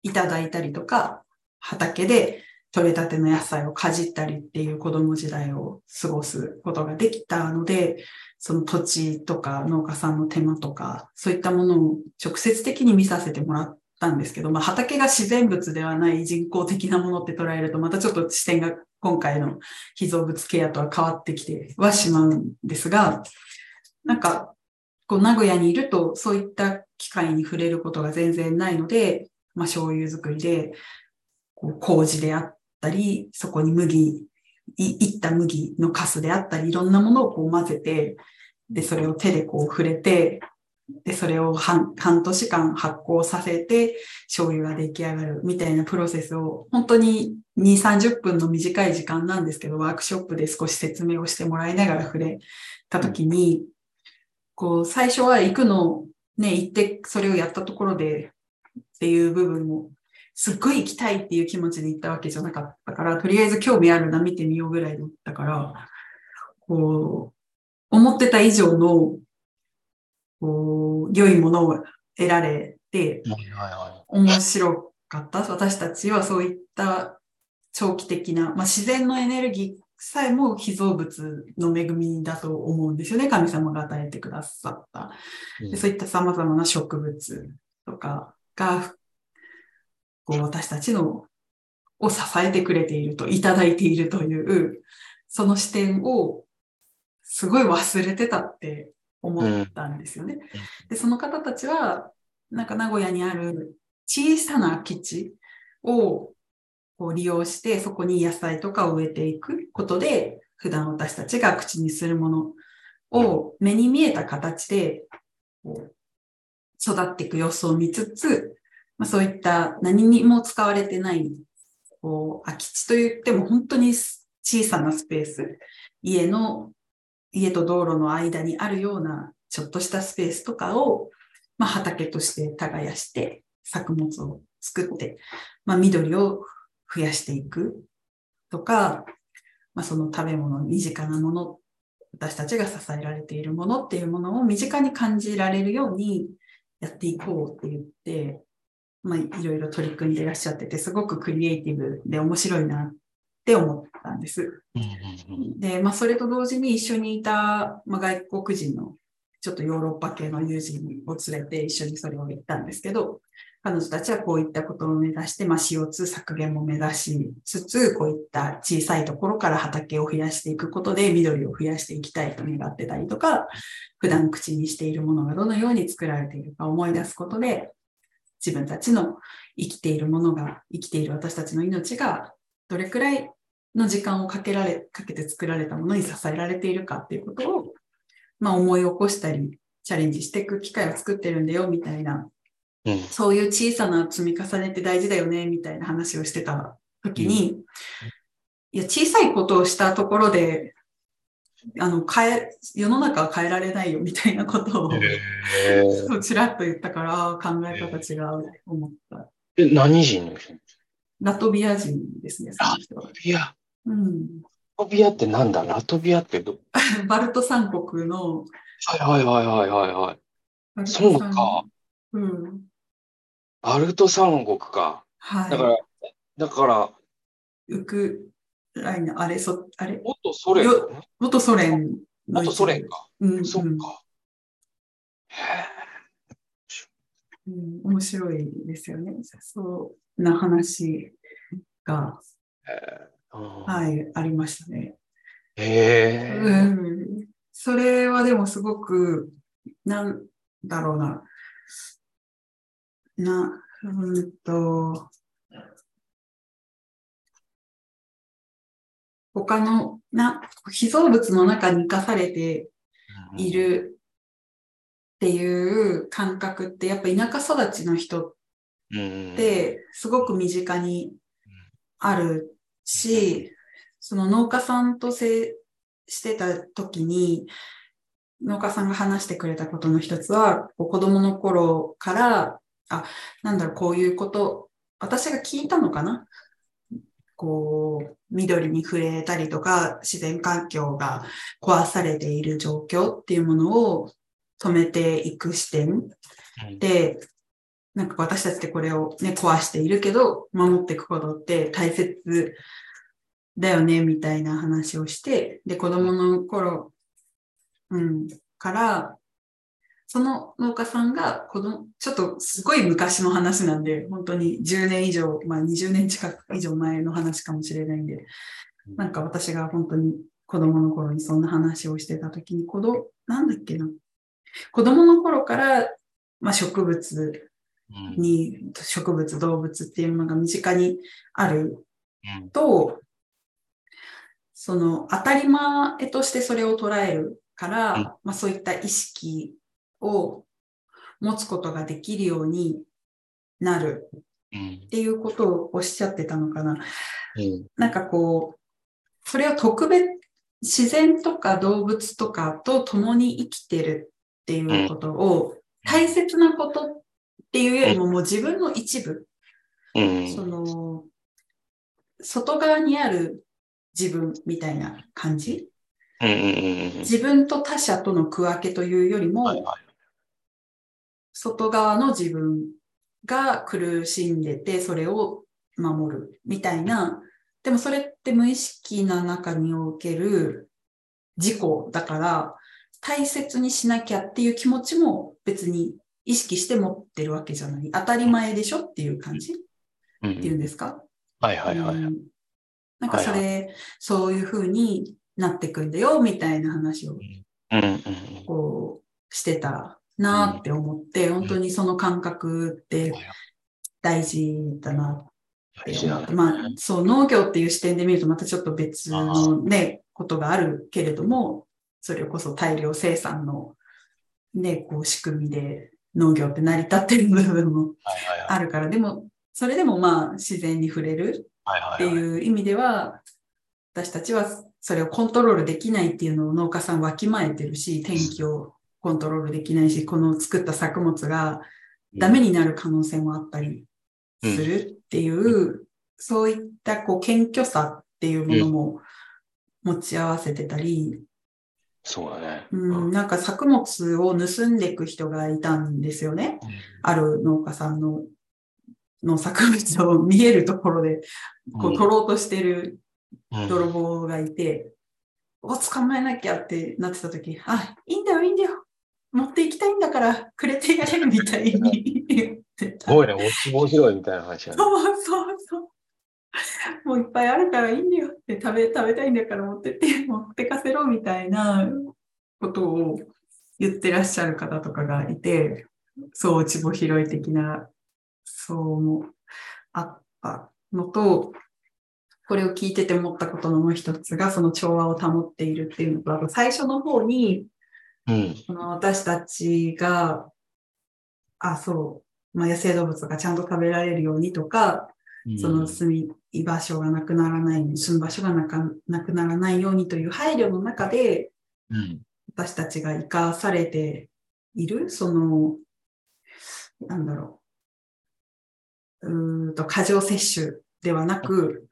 いただいたりとか、畑で取れたての野菜をかじったりっていう子供時代を過ごすことができたので、その土地とか農家さんの手間とか、そういったものを直接的に見させてもらったんですけど、まあ、畑が自然物ではない人工的なものって捉えると、またちょっと視点が今回の被造物ケアとは変わってきてはしまうんですが、なんか、こう名古屋にいるとそういった機会に触れることが全然ないので、まあ、醤油作りで、こう麹であったり、そこに麦、いいった麦のカスであったり、いろんなものをこう混ぜて、で、それを手でこう触れて、で、それを半半年間発酵させて、醤油が出来上がるみたいなプロセスを、本当に2、30分の短い時間なんですけど、ワークショップで少し説明をしてもらいながら触れたときに、こう、最初は行くの、ね、行ってそれをやったところでっていう部分も、すっごい行きたいっていう気持ちで行ったわけじゃなかったから、とりあえず興味あるな、見てみようぐらいだったから、こう、思ってた以上の、こう、良いものを得られて、面白かった。私たちはそういった長期的な、まあ、自然のエネルギーさえも被造物の恵みだと思うんですよね。神様が与えてくださった。い。でそういった様々な植物とかが、こう私たちのを支えてくれていると、いただいているという、その視点をすごい忘れてたって思ったんですよね。で、その方たちは、なんか名古屋にある小さな空き地をこう利用して、そこに野菜とかを植えていくことで、普段私たちが口にするものを目に見えた形で育っていく様子を見つつ、まあ、そういった何にも使われてないこう空き地といっても本当に小さなスペース、家の、家と道路の間にあるようなちょっとしたスペースとかを、まあ、畑として耕して作物を作って、まあ、緑を増やしていくとか、まあ、その食べ物、身近なもの、私たちが支えられているものっていうものを身近に感じられるようにやっていこうって言って、まあ、いろいろ取り組んでいらっしゃってて、すごくクリエイティブで面白いなって思ったんです。で、まあ、それと同時に一緒にいた、まあ、外国人のちょっとヨーロッパ系の友人を連れて一緒にそれを言ったんですけど、彼女たちはこういったことを目指して、まあ、CO2 削減も目指しつつ、こういった小さいところから畑を増やしていくことで緑を増やしていきたいと願ってたりとか、普段口にしているものがどのように作られているか思い出すことで、自分たちの生きているものが、生きている私たちの命がどれくらいの時間をかけられ、かけて作られたものに支えられているかっていうことを、まあ思い起こしたり、チャレンジしていく機会を作ってるんだよ、みたいな、うん。そういう小さな積み重ねって大事だよね、みたいな話をしてた時に、いや、小さいことをしたところで、あの、変え、世の中は変えられないよ、みたいなことを、へー。ちらっと言ったから、考え方違う、思った。え、何人の人？ラトビア人ですね、その人は。いや、うん。ラトビアってなんだ？ラトビアってど、バルト三国の、はいはいはいはいはいはい。バルトそう三か。うん。バルト三国か。はい。だから、だから、ウクライナ、あれ、そ、あれ、元ソ連よ元ソ連元ソ連。か。うん、そっか。へうん。面白いですよね。そうな話が、え。ははい、ありましたね。い。へうえ。ん。それはでもすごく、なんだろうな。な、うんと、他の、な、被造物の中に生かされているっていう感覚って、やっぱ田舎育ちの人うん。ってすごく身近にあるし、その農家さんと接してた時に、農家さんが話してくれたことの一つは、子供の頃から、あ、なんだろう、こういうこと、私が聞いたのかな？こう、緑に触れたりとか、自然環境が壊されている状況っていうものを止めていく視点。うん。で、なんか私たちってこれをね、壊しているけど、守っていくことって大切だよね、みたいな話をして、で、子供の頃、うん、から、その農家さんが子供、ちょっとすごい昔の話なんで、本当に10年以上、まあ20年近く以上前の話かもしれないんで、なんか私が本当に子供の頃にそんな話をしてた時に、子供、なんだっけな。子供の頃から、まあ植物に、植物、動物っていうのが身近にある。うん。と、その当たり前としてそれを捉えるから、うん。まあそういった意識を持つことができるようになる。うん。っていうことをおっしゃってたのかな。うん。なんかこう、それを特別、自然とか動物とかと共に生きてるっていうことを、大切なことっていうよりももう自分の一部、うん。その、外側にある自分みたいな感じ。自分と他者との区分けというよりも、はいはい。外側の自分が苦しんでて、それを守るみたいな、でもそれって無意識な中における事故だから、大切にしなきゃっていう気持ちも別に意識して持ってるわけじゃない。当たり前でしょっていう感じ？っうん。ていうんですか、はいはいはい。うん。なんかそれ、はいそういう風になってくんだよみたいな話をうん。うんうん。こうしてたなって思って、本当にその感覚って大事だなって思っ。まあそう農業っていう視点で見るとまたちょっと別のね、ことがあるけれども、それこそ大量生産のね、こう仕組みで農業って成り立ってる部分も。あるから、でもそれでもまあ自然に触れる。っていう意味では、私たちはそれをコントロールできないっていうのを農家さんわきまえてるし、天気をコントロールできないし、この作った作物がダメになる可能性もあったりするっていう、そういったこう謙虚さっていうものも持ち合わせてたり、そうだね。うん、なんか作物を盗んでいく人がいたんですよね。ある農家さんの農作物を見えるところでこう取ろうとしてるうん泥棒がいて、お、捕まえなきゃってなってた時、あ、いいんだよ、いいんだよ。持っていきたいんだから、くれてやれるみたいに言ってた。すごいね、落ち棒拾いみたいな話だね。そうそうそう。もういっぱいあるからいいんだよって食べ、食べたいんだから持ってって、持ってかせろみたいなことを言ってらっしゃる方とかがいて、そう、落ち穂拾い的な、そうもあったのと、これを聞いてて思ったことのもう一つが、その調和を保っているっていうのと、あと最初の方に、うん。その私たちが、あ、そう、まあ、野生動物がちゃんと食べられるようにとか、その住み場所がなくならないように、住む場所がなかなくならないようにという配慮の中で、うん。私たちが生かされている、その、なんだろう、うーんと過剰摂取ではなく、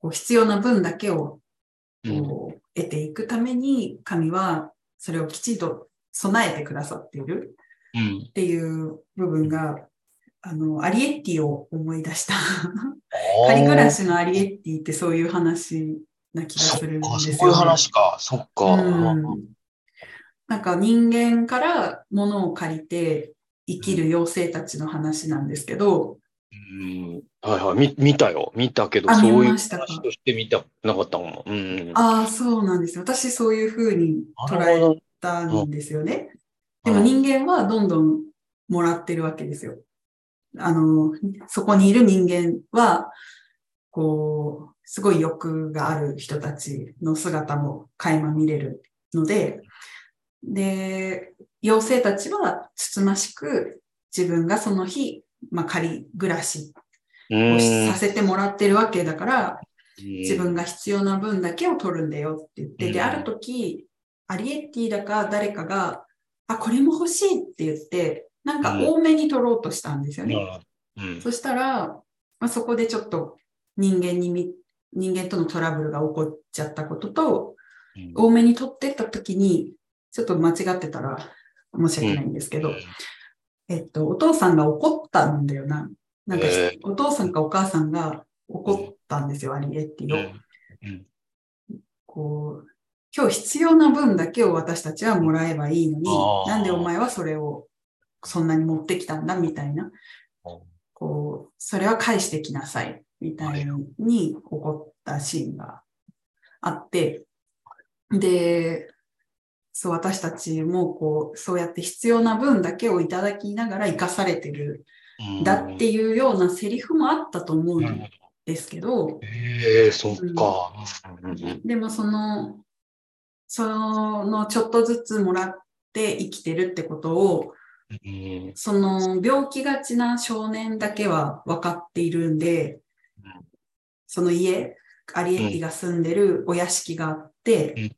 こう必要な分だけをうん。こう得ていくために、神はそれをきちんと備えてくださっているうん。っていう部分が、あの、アリエッティを思い出した。仮暮らしのアリエッティってそういう話な気がするんでか、すよ、ね。そういう話か。そっか。うんなんか人間から物を借りて生きる妖精たちの話なんですけど、うんはいはい、み見たよ。見たけど、あそういう話として見たなかったもん。うん。ああ、そうなんですよ。私そういうふうに捉え。たんですよね。うんでも人間はどんどんもらってるわけですよ。あの、そこにいる人間は、こう、すごい欲がある人たちの姿も垣間見れるので、で、妖精たちはつつましく自分がその日、まあ、仮暮らしうんをさせてもらってるわけだから、自分が。が必要な分だけを取るんだよって言って、で、うんある時、アリエッティだか誰かが、あ、これも欲しいって言って、なんか多めに取ろうとしたんですよね。うん。そしたら、まあ、そこでちょっと人間にみ、人間とのトラブルが起こっちゃったことと、多めに取ってった時に、ちょっと間違ってたら申し訳ないんですけど、えっと、お父さんが怒ったんだよな。なんか、えお父さんかお母さんが怒ったんですよ、アリエッティを。う。ん。こう、今日必要な分だけを私たちはもらえばいいのになんでお前はそれをそんなに持ってきたんだみたいな。こう、それは返してきなさい、みたいに怒ったシーンがあって、で、そう、私たちもこう、そうやって必要な分だけをいただきながら生かされてる。うんだっていうようなセリフもあったと思うんですけど、ええ、そっか。うん。うんでもその、そのちょっとずつもらって生きてるってことを、うんその病気がちな少年だけは分かっているんでうん、その家、アリエッティが住んでるお屋敷があって、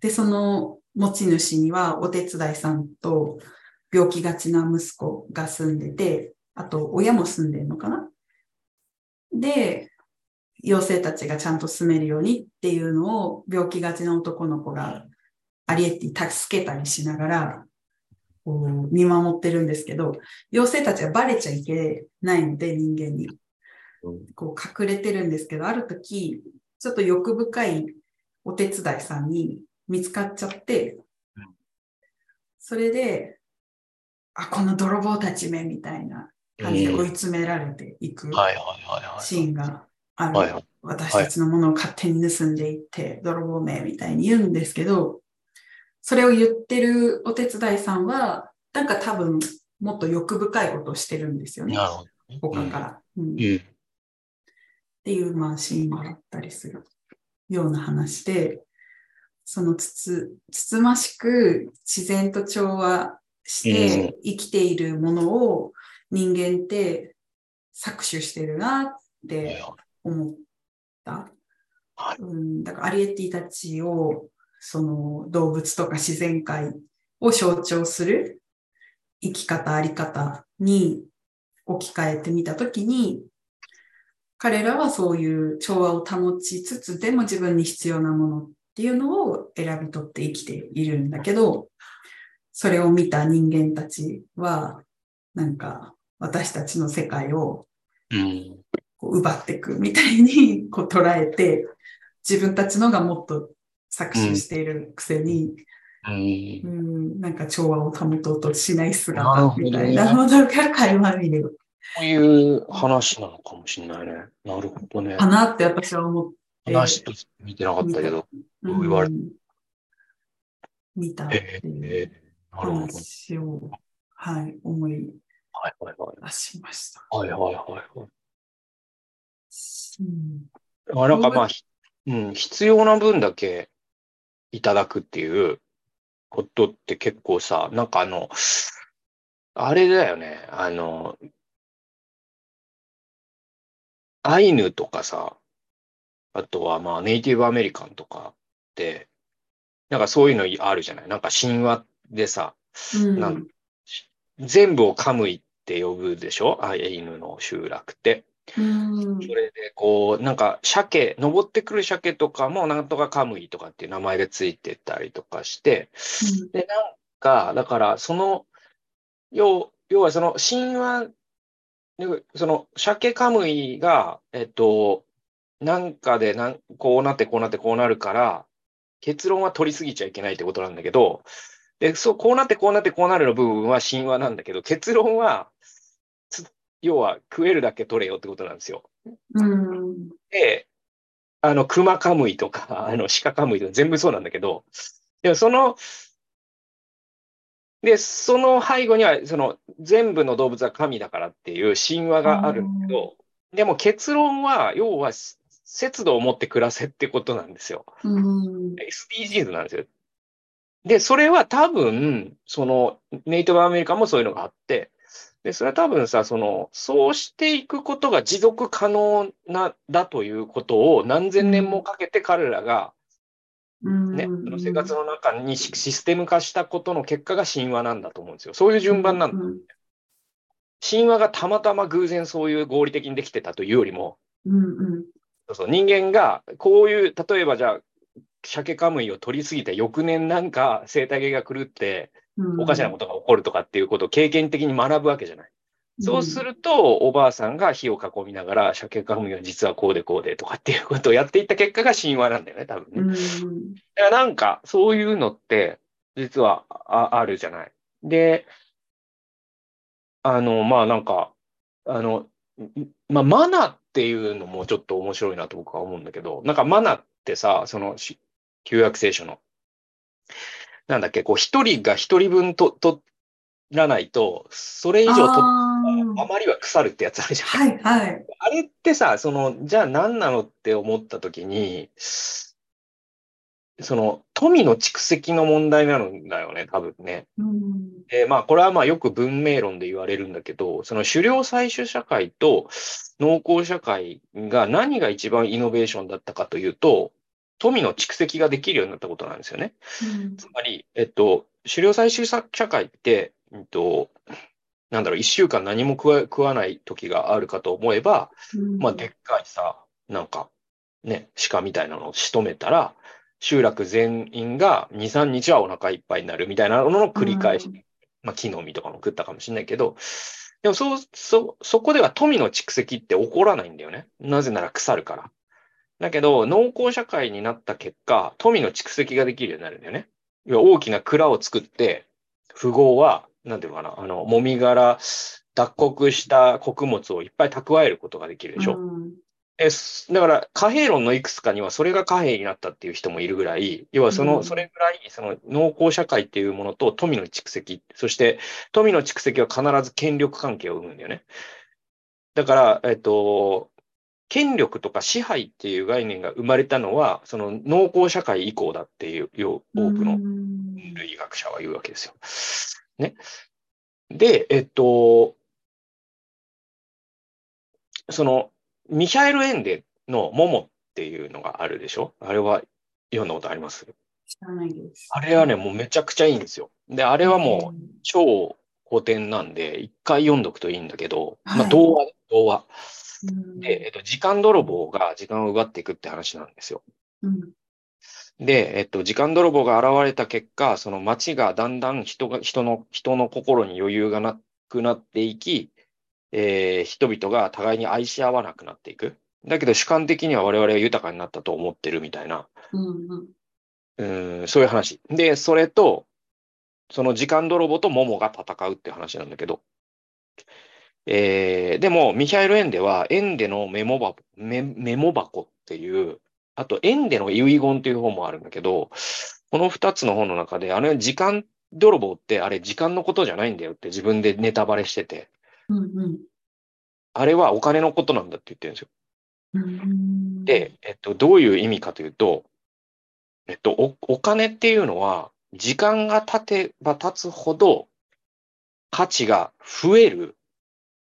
で、その持ち主にはお手伝いさんと病気がちな息子が住んでて、あと親も住んでるのかな？で、妖精たちがちゃんと住めるようにっていうのを病気がちな男の子がアリエッティ助けたりしながらこう見守ってるんですけど、妖精たちはバレちゃいけないので人間に。こう隠れてるんですけど、ある時ちょっと欲深いお手伝いさんに見つかっちゃって、それで、あ、この泥棒たちめみたいな感じで追い詰められていく。シーンがある。私たちのものを勝手に盗んでいって、泥棒めみたいに言うんですけど、それを言ってるお手伝いさんは、なんか多分もっと欲深いことをしてるんですよね。なるほど。他から。うんっうん。ていう、まあ、シーンがあったりするような話で、そのつつ、つつましく自然と調和して生きているものを人間って搾取してるなって思った。はいうん、だからアリエッティたちをその動物とか自然界を象徴する生き方、あり方に置き換えてみたときに、彼らはそういう調和を保ちつつ、でも自分に必要なものっていうのを選び取って生きているんだけど、それを見た人間たちは、なんか私たちの世界を奪っていくみたいにこう捉えて、自分たちのがもっと搾取しているくせに、うんう。ん、なんか調和を保とうとしない姿みたいなものが垣間見るこういう話なのかもしれないね。なるほどねか。なって私は思って、話として見てなかったけど。うん言われ見たってえいう。話を、はい、思いはいはいはい。出しました。はいはいはいはい。うんあなんかまあ、ひうん、必要な分だけいただくっていうことって結構さ、なんかあの、あれだよね、あの、アイヌとかさ、あとはまあネイティブアメリカンとかって、なんかそういうのあるじゃない？なんか神話でさ、うん。なん全部をカムイって呼ぶでしょ？アイヌの集落って。うん。それで、こう、なんか、鮭、登ってくる鮭とかも、なんとかカムイとかっていう名前がついてたりとかして、で、なんか、だから、その、要、要はその神話、その鮭カムイが、えっと、なんかでなん、こうなって、こうなって、こうなるから、結論は取りすぎちゃいけないってことなんだけど、で、そう、こうなって、こうなって、こうなるの部分は神話なんだけど、結論は、つ要は食えるだけ取れよってことなんですよ。うんで、あの、熊カムイとか、あの、鹿カムイとか全部そうなんだけど、でもその、で、その背後には、その、全部の動物は神だからっていう神話があるんだけど、でも結論は、要は、節度を持って暮らせってことなんですよ。うん SDGs なんですよ。で、それは多分、その、ネイティブアメリカもそういうのがあって、で、それは多分さ、その、そうしていくことが持続可能な、だということを何千年もかけて彼らが、ね、その生活の中にシシステム化したことの結果が神話なんだと思うんですよ。そういう順番なんだ。うん神話がたまたま偶然そういう合理的にできてたというよりも、そうそう人間がこういう、例えばじゃあ、鮭カムイを取りすぎて翌年なんか生態系が狂ってうんおかしなことが起こるとかっていうことを経験的に学ぶわけじゃない。そうすると、おばあさんが火を囲みながら、鮭カムイは実はこうでこうでとかっていうことをやっていった結果が神話なんだよね、多分ね。うんだからなんか、そういうのって、実はああるじゃない。で、あの、まあなんか、あの、んまあマナっていうのもちょっと面白いなと僕は思うんだけど、なんかマナってさ、そのし旧約聖書の、なんだっけ、こう一人が一人分と取らないと、それ以上取っああまりは腐るってやつあるじゃん。ーはいはい。あれってさ、その、じゃあ何なのって思ったときに、その、富の蓄積の問題なのだよね、多分ね。うんで、まあ、これはまあよく文明論で言われるんだけど、その狩猟採取社会と農耕社会が何が一番イノベーションだったかというと、富の蓄積ができるようになったことなんですよね。うんつまり、えっと、狩猟採取社会って、えっと、なんだろう、一週間何も食わない時があるかと思えば、まあ、でっかいさ、なんか、ね、鹿みたいなのを仕留めたら、集落全員が2、3日はお腹いっぱいになるみたいなのの繰り返し。うんまあ、木の実とかも食ったかもしれないけど、でもそう、そ、そこでは富の蓄積って起こらないんだよね。なぜなら腐るから。だけど、農耕社会になった結果、富の蓄積ができるようになるんだよね。要は大きな蔵を作って、富豪は、なんていうのかな、あの、もみ殻、脱穀した穀物をいっぱい蓄えることができるでしょ。うんえすだから、貨幣論のいくつかにはそれが貨幣になったっていう人もいるぐらい、要はその、うんそれぐらい、その農耕社会っていうものと富の蓄積、そして富の蓄積は必ず権力関係を生むんだよね。だから、えっと、権力とか支配っていう概念が生まれたのは、その農耕社会以降だっていう、よ多くのうん人類学者は言うわけですよ。ね。で、えっと、その、ミヒャエル・エンデのモモっていうのがあるでしょ？あれは読んだことあります？知らないです。あれはね、もうめちゃくちゃいいんですよ。で、あれはもう超古典なんで、一回読んどくといいんだけど、まあ、はい童話、童話。うん、で、えっと、時間泥棒が時間を奪っていくって話なんですよ。うんで、えっと、時間泥棒が現れた結果、その街がだんだん人が、人の、人の心に余裕がなくなっていき、えー人々が互いに愛し合わなくなっていく。だけど主観的には我々は豊かになったと思ってるみたいな、うんうんそういう話。で、それと、その時間泥棒とモモが戦うって話なんだけど、えーでも、ミヒャエル・エンデは、エンデのメモ箱、メメモ箱っていう、あと、エンデの遺言っていう本もあるんだけど、この二つの本の中で、あの時間泥棒って、あれ時間のことじゃないんだよって自分でネタバレしてて、うんうん。あれはお金のことなんだって言ってるんですよ。うん。で、えっと、どういう意味かというと、えっと、お、お金っていうのは、時間が経てば経つほど、価値が増える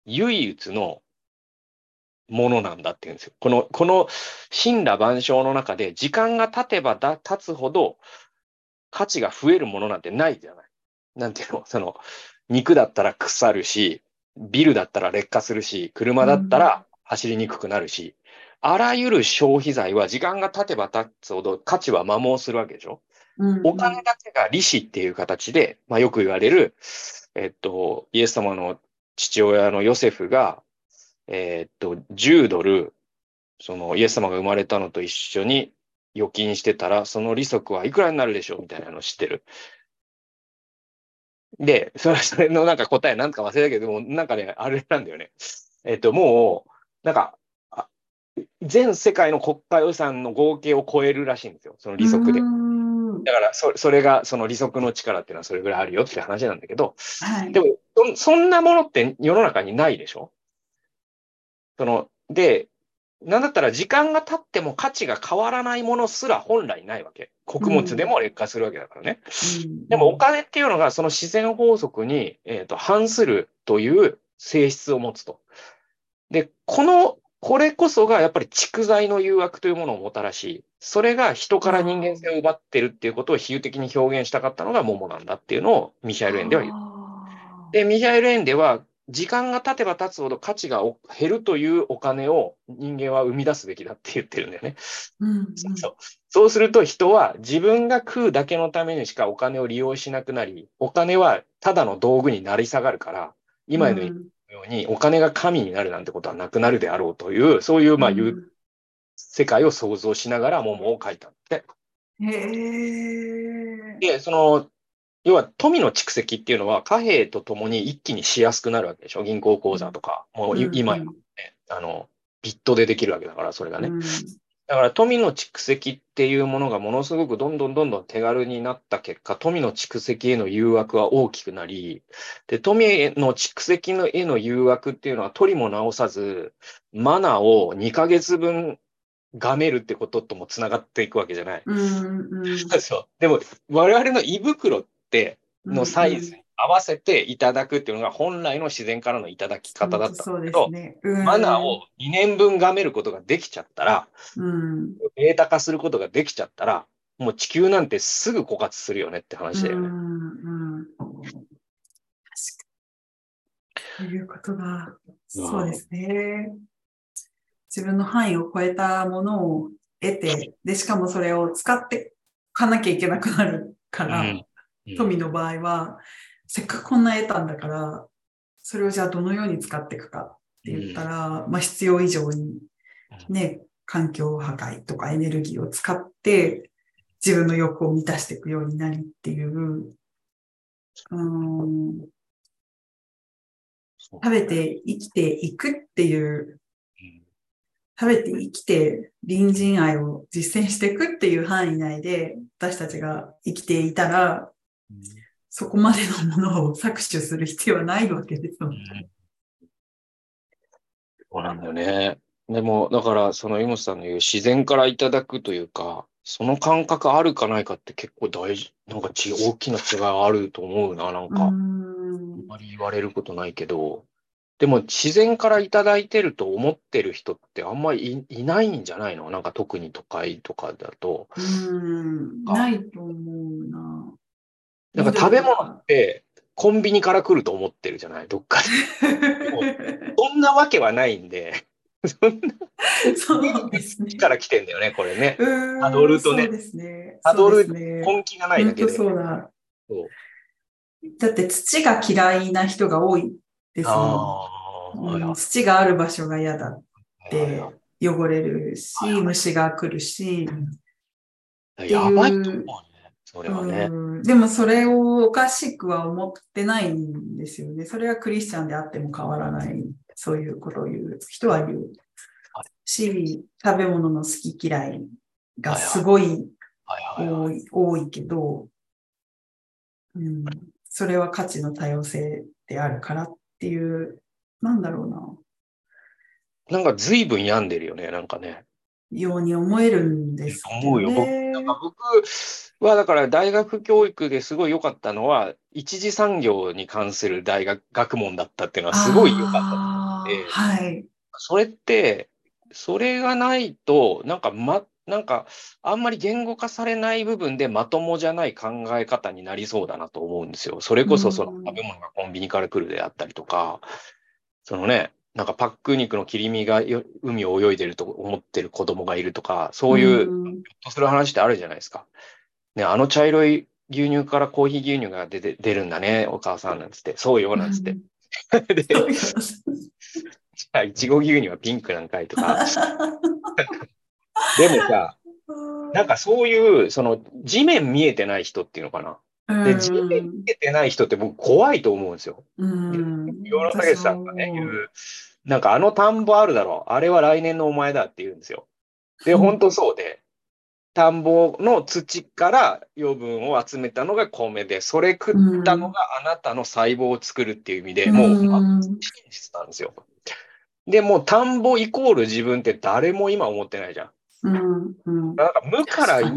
唯一のものなんだって言うんですよ。この、この神羅万象の中で、時間が経てばだ経つほど、価値が増えるものなんてないじゃない。なんていうの、その、肉だったら腐るし、ビルだったら劣化するし、車だったら走りにくくなるし、あらゆる消費財は時間が経てば経つほど価値は摩耗するわけでしょ？うんお金だけが利子っていう形で、まあ、よく言われる、えっと、イエス様の父親のヨセフが、えっと、10ドル、そのイエス様が生まれたのと一緒に預金してたら、その利息はいくらになるでしょうみたいなのを知ってる。で、それそれのなんか答えなんか忘れたけども、なんかね、あれなんだよね。えっと、もう、なんか、全世界の国家予算の合計を超えるらしいんですよ。その利息で。だからそ、それが、その利息の力っていうのはそれぐらいあるよって話なんだけど、はいでもそ、そんなものって世の中にないでしょ？その、で、なんだったら時間が経っても価値が変わらないものすら本来ないわけ。穀物でも劣化するわけだからね。うんでもお金っていうのがその自然法則に、えーと反するという性質を持つと。で、この、これこそがやっぱり蓄財の誘惑というものをもたらし、それが人から人間性を奪ってるっていうことを比喩的に表現したかったのが桃なんだっていうのをミヒャエル・エンデは言う。で、ミヒャエル・エンデは時間が経てば経つほど価値がお減るというお金を人間は生み出すべきだって言ってるんだよね。うんうんそうそうそうすると人は自分が食うだけのためにしかお金を利用しなくなり、お金はただの道具になり下がるから、今のようにお金が神になるなんてことはなくなるであろうという、そういうまあうんいう世界を想像しながら桃を書いたんで。へえ。で、その、要は富の蓄積っていうのは貨幣とともに一気にしやすくなるわけでしょ。銀行口座とか、もうい今やね、あの、ビットでできるわけだから、それがね。うんだから富の蓄積っていうものがものすごくどんどんどんどん手軽になった結果、富の蓄積への誘惑は大きくなり、で、富の蓄積のへの誘惑っていうのは取りも直さず、マナを2ヶ月分がめるってことともつながっていくわけじゃない。うんうん そう。でも、我々の胃袋って、のサイズに合わせていただくっていうのが本来の自然からのいただき方だったんだけど、ね。うんマナーを2年分がめることができちゃったら、うんデータ化することができちゃったら、もう地球なんてすぐ枯渇するよねって話だよね。うんうん確かに。そういうことだ。そうですね。自分の範囲を超えたものを得て、で、しかもそれを使ってかなきゃいけなくなるから、うん富の場合は、せっかくこんな得たんだから、それをじゃあどのように使っていくかって言ったら、まあ必要以上にね、環境破壊とかエネルギーを使って自分の欲を満たしていくようになりっていう、うーん、食べて生きていくっていう、うん。食べて生きて隣人愛を実践していくっていう範囲内で私たちが生きていたら、そこまでのものを搾取する必要はないわけですよ。そうなんだよね。でも、だから、その井本さんの言う自然からいただくというか、その感覚あるかないかって結構大事、なんかち大きな違いあると思うな、なんうか。あんんまり言われることないけど、でも自然からいただいてると思ってる人ってあんまりい、いないんじゃないの？なんか特に都会とかだと。うん、ないと思うな。なんか食べ物ってコンビニから来ると思ってるじゃない？どっかで。そんなわけはないんで、そんなそうですね。から来てんだよね、これね。うんたどるとねそうですね。たどる根気がないだけで。そうだ。そうだって土が嫌いな人が多いですもん。土がある場所が嫌だって汚れるし虫が来るし。はいやばいと思うね。それはね。うんでもそれをおかしくは思ってないんですよね。それはクリスチャンであっても変わらない。そういうことを言う人は言うはい。し、食べ物の好き嫌いがすごい。多いけど、うん、それは価値の多様性であるからっていう、なんだろうな、なんか随分病んでるよね、なんかね。ように思えるんですけど思うよ。なんか僕はだから大学教育ですごい良かったのは、一次産業に関する大学学問だったっていうのはすごい良かった。あーええはい。それって、それがないと、なんかま、なんか、あんまり言語化されない部分でまともじゃない考え方になりそうだなと思うんですよ。それこそそのうん食べ物がコンビニから来るであったりとか、そのね、なんかパック肉の切り身がよ海を泳いでると思ってる子供がいるとか、そういう、んひょっとする話ってあるじゃないですか。ね、あの茶色い牛乳からコーヒー牛乳が出て出るんだね、お母さんなんつって。そうよ、なんつって。で、じゃあ、いちご牛乳はピンクなんかいとか。でもさ、なんかそういう、その地面見えてない人っていうのかな。で、地面見えてない人って僕怖いと思うんですよ。うん、ヨーロ武さんがね、言う、なんかあの田んぼあるだろう。あれは来年のお前だって言うんですよ。で、本当そうで、田んぼの土から余分を集めたのが米で、それ食ったのがあなたの細胞を作るっていう意味で、もう、まあうん真実なんですよ。で、もう田んぼイコール自分って誰も今思ってないじゃん。うんうんなんか無から有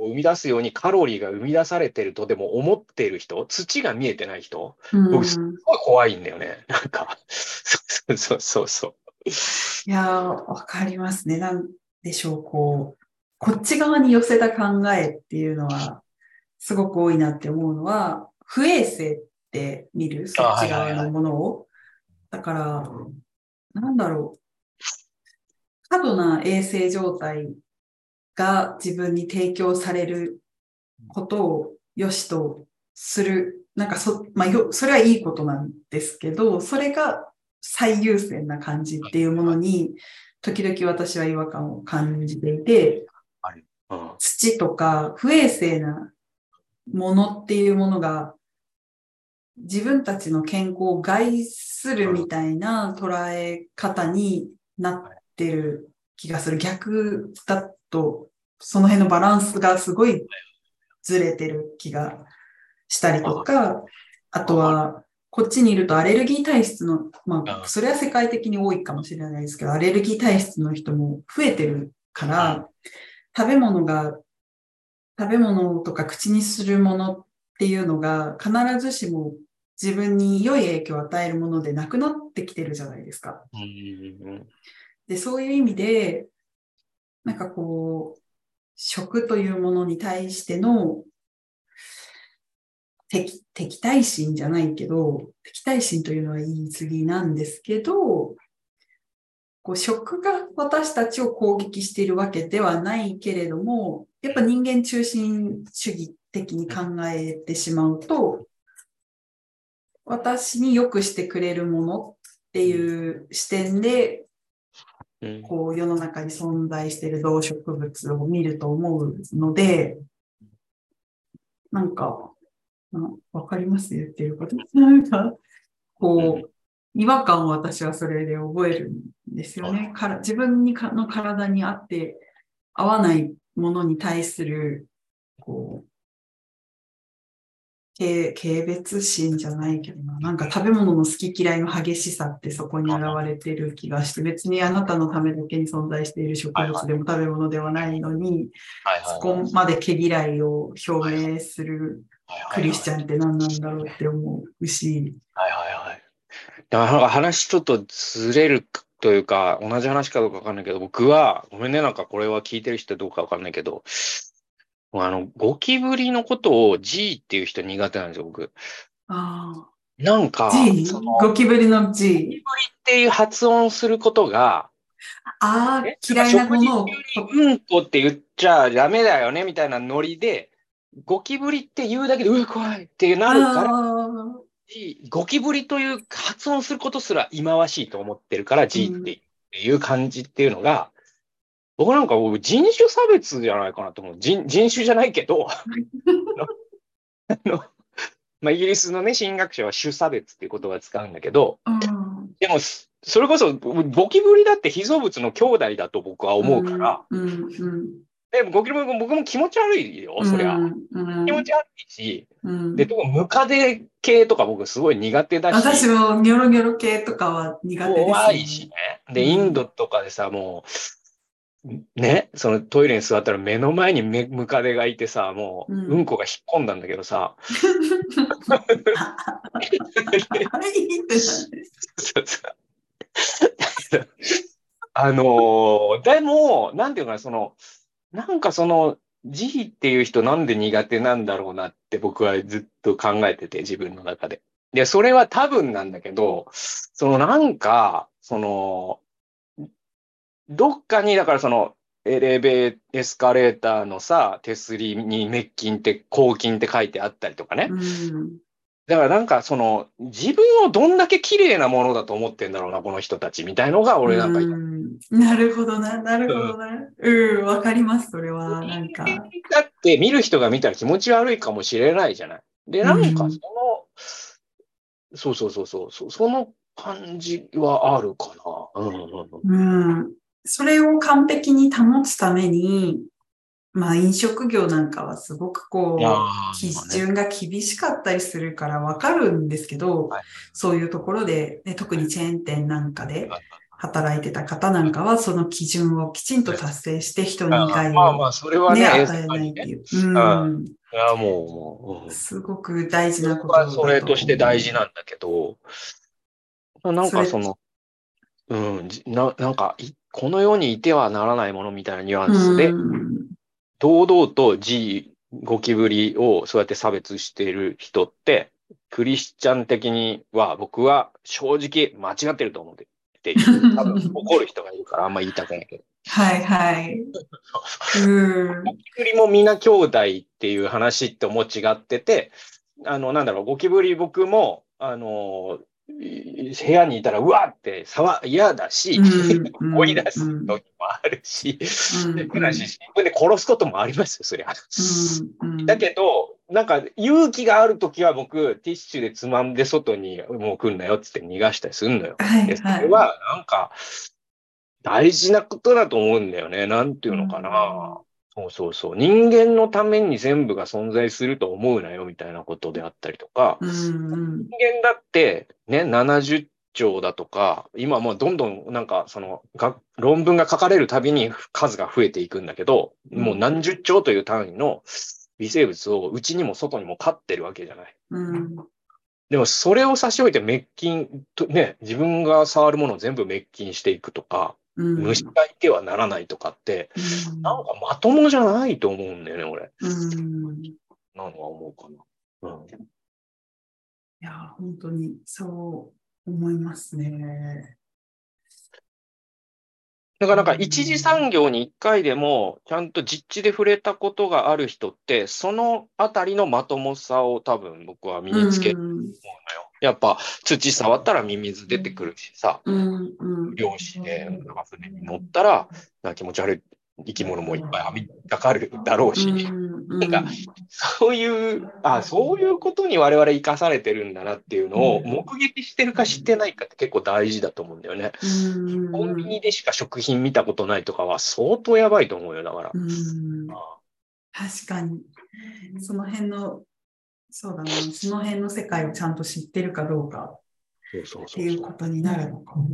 を生み出すようにカロリーが生み出されてるとでも思ってる人、土が見えてない人、うん僕すごい怖いんだよね。なんか、そうそうそうそう。いやー、わかりますね。なんでしょう、こう、こっち側に寄せた考えっていうのは、すごく多いなって思うのは、不衛生って見る、そっち側のものを。だから、なんだろう。過度な衛生状態が自分に提供されることを良しとする。なんかそ、まあ、よ、それはいいことなんですけど、それが最優先な感じっていうものに、時々私は違和感を感じていて、うん土とか不衛生なものっていうものが自分たちの健康を害するみたいな捉え方になってる気がする。逆だと、その辺のバランスがすごいずれてる気がしたりとか、あとは、こっちにいるとアレルギー体質の、まあ、それは世界的に多いかもしれないですけど、アレルギー体質の人も増えてるから、食べ物が、食べ物とか口にするものっていうのが必ずしも自分に良い影響を与えるものでなくなってきてるじゃないですか。で、そういう意味で、なんかこう、食というものに対しての敵敵対心じゃないけど、敵対心というのは言い過ぎなんですけど、こう食が私たちを攻撃しているわけではないけれども、やっぱ人間中心主義的に考えてしまうと、私に良くしてくれるものっていう視点で、こう世の中に存在している動植物を見ると思うので、なんか、わかります？言ってること。なんか、こう、違和感を私はそれで覚えるんですよね。から自分にかの体に合って合わないものに対する、こう、軽蔑心じゃないけどな。なんか食べ物の好き嫌いの激しさってそこに現れてる気がして、別にあなたのためだけに存在している植物でも食べ物ではないのに、そこまで毛嫌いを表明するクリスチャンって何なんだろうって思うし。はいはいはい。だから話ちょっとずれるというか、同じ話かどうかわかんないけど、僕は、ごめんね、なんかこれは聞いてる人どうかわかんないけど、あの、ゴキブリのことを G っていう人苦手なんですよ、僕。ああ。なんか、G? ゴキブリの G。ゴキブリっていう発音することが、ああ、嫌いなものを。うんこって言っちゃダメだよね、みたいなノリで、ゴキブリって言うだけで、うわ、怖いってなるから、ゴキブリという発音することすら忌まわしいと思ってるから、G っていう感じっていうのが、僕なんか人種差別じゃないかなと思う。人人種じゃないけど、あの まあ、イギリスのね、進学者は種差別っていう言葉を使うんだけど、うん、でも、それこそゴキブリだって被造物の兄弟だと僕は思うから、うん。うん。でもゴキブリ僕も気持ち悪いよ、そりゃ。気持ち悪いし、で、特にムカデ系とか僕すごい苦手だし。私もニョロニョロ系とかは苦手です、ね。怖いしね。で、インドとかでさ、もう、ね、そのトイレに座ったら目の前にムカデがいてさ、もう、うん、こが引っ込んだんだけどさ。あのー、でも、なんていうかな、その、なんかその、慈悲っていう人なんで苦手なんだろうなって僕はずっと考えてて、自分の中で。で、それは多分なんだけど、そのなんか、その、どっかに、だからその、エレベエスカレーターのさ、手すりに滅菌って、抗菌って書いてあったりとかね。うん、だからなんかその、自分をどんだけ綺麗なものだと思ってんだろうな、この人たちみたいのが俺なんか、うん、なるほどな、なるほどな。うん、わ、かります、それは。なんか。だって見る人が見たら気持ち悪いかもしれないじゃない。で、なんかその、うん、そうそうそうそう、その感じはあるかな。うん、うん、それを完璧に保つために、まあ飲食業なんかはすごくこう、基準が厳しかったりするからわかるんですけど、はい、そういうところで、ね、特にチェーン店なんかで働いてた方なんかは、その基準をきちんと達成して人に害を、まあまあ、それはね、与えないっていう。うん。いや、もう、もう、すごく大事なことだとそれとして大事なんだけど、なんかその、うん、ななんか、この世にいてはならないものみたいなニュアンスで、堂々と G、ゴキブリをそうやって差別している人って、クリスチャン的には僕は正直間違ってると思ってて、多分怒る人がいるからあんま言いたくないけど。はいはい。ゴキブリもみんな兄弟っていう話っても違ってて、あの、なんだろう、ゴキブリ僕も、あの、部屋にいたら、うわって騒嫌だし、うん、追い出す時もあるし、うん、でし、で殺すこともありますよ、そりゃ。うん、だけど、なんか勇気がある時は僕、ティッシュでつまんで外にもう来んなよって逃がしたりするのよ。はいはい、でそれは、なんか、大事なことだと思うんだよね。なんていうのかな。そうそうそう。人間のために全部が存在すると思うなよみたいなことであったりとか、うんうん、人間だってね、70兆だとか、今もうどんどんなんかその論文が書かれるたびに数が増えていくんだけど、うん、もう何十兆という単位の微生物を内にも外にも飼ってるわけじゃない。うん、でもそれを差し置いて滅菌と、ね、自分が触るものを全部滅菌していくとか、虫がいてはならないとかって、うん、なんかまともじゃないと思うんだよね、俺。うん。なのは思うかな。うん。いや、本当にそう思いますね。だからなんか一次産業に一回でもちゃんと実地で触れたことがある人って、そのあたりのまともさを多分僕は身につけると思うのよ。やっぱ土触ったらミミズ出てくるしさ、漁師でなんか船に乗ったらな気持ち悪い生き物もいっぱい網かかるだろうし、うんなんかそういう、あ、そういうことに我々生かされてるんだなっていうのを目撃してるか知ってないかって結構大事だと思うんだよね。うん。コンビニでしか食品見たことないとかは相当やばいと思うよ、だから。うん。確かに。その辺の、そうだな、その辺の世界をちゃんと知ってるかどうかそうそうっていう。ことになるのかも。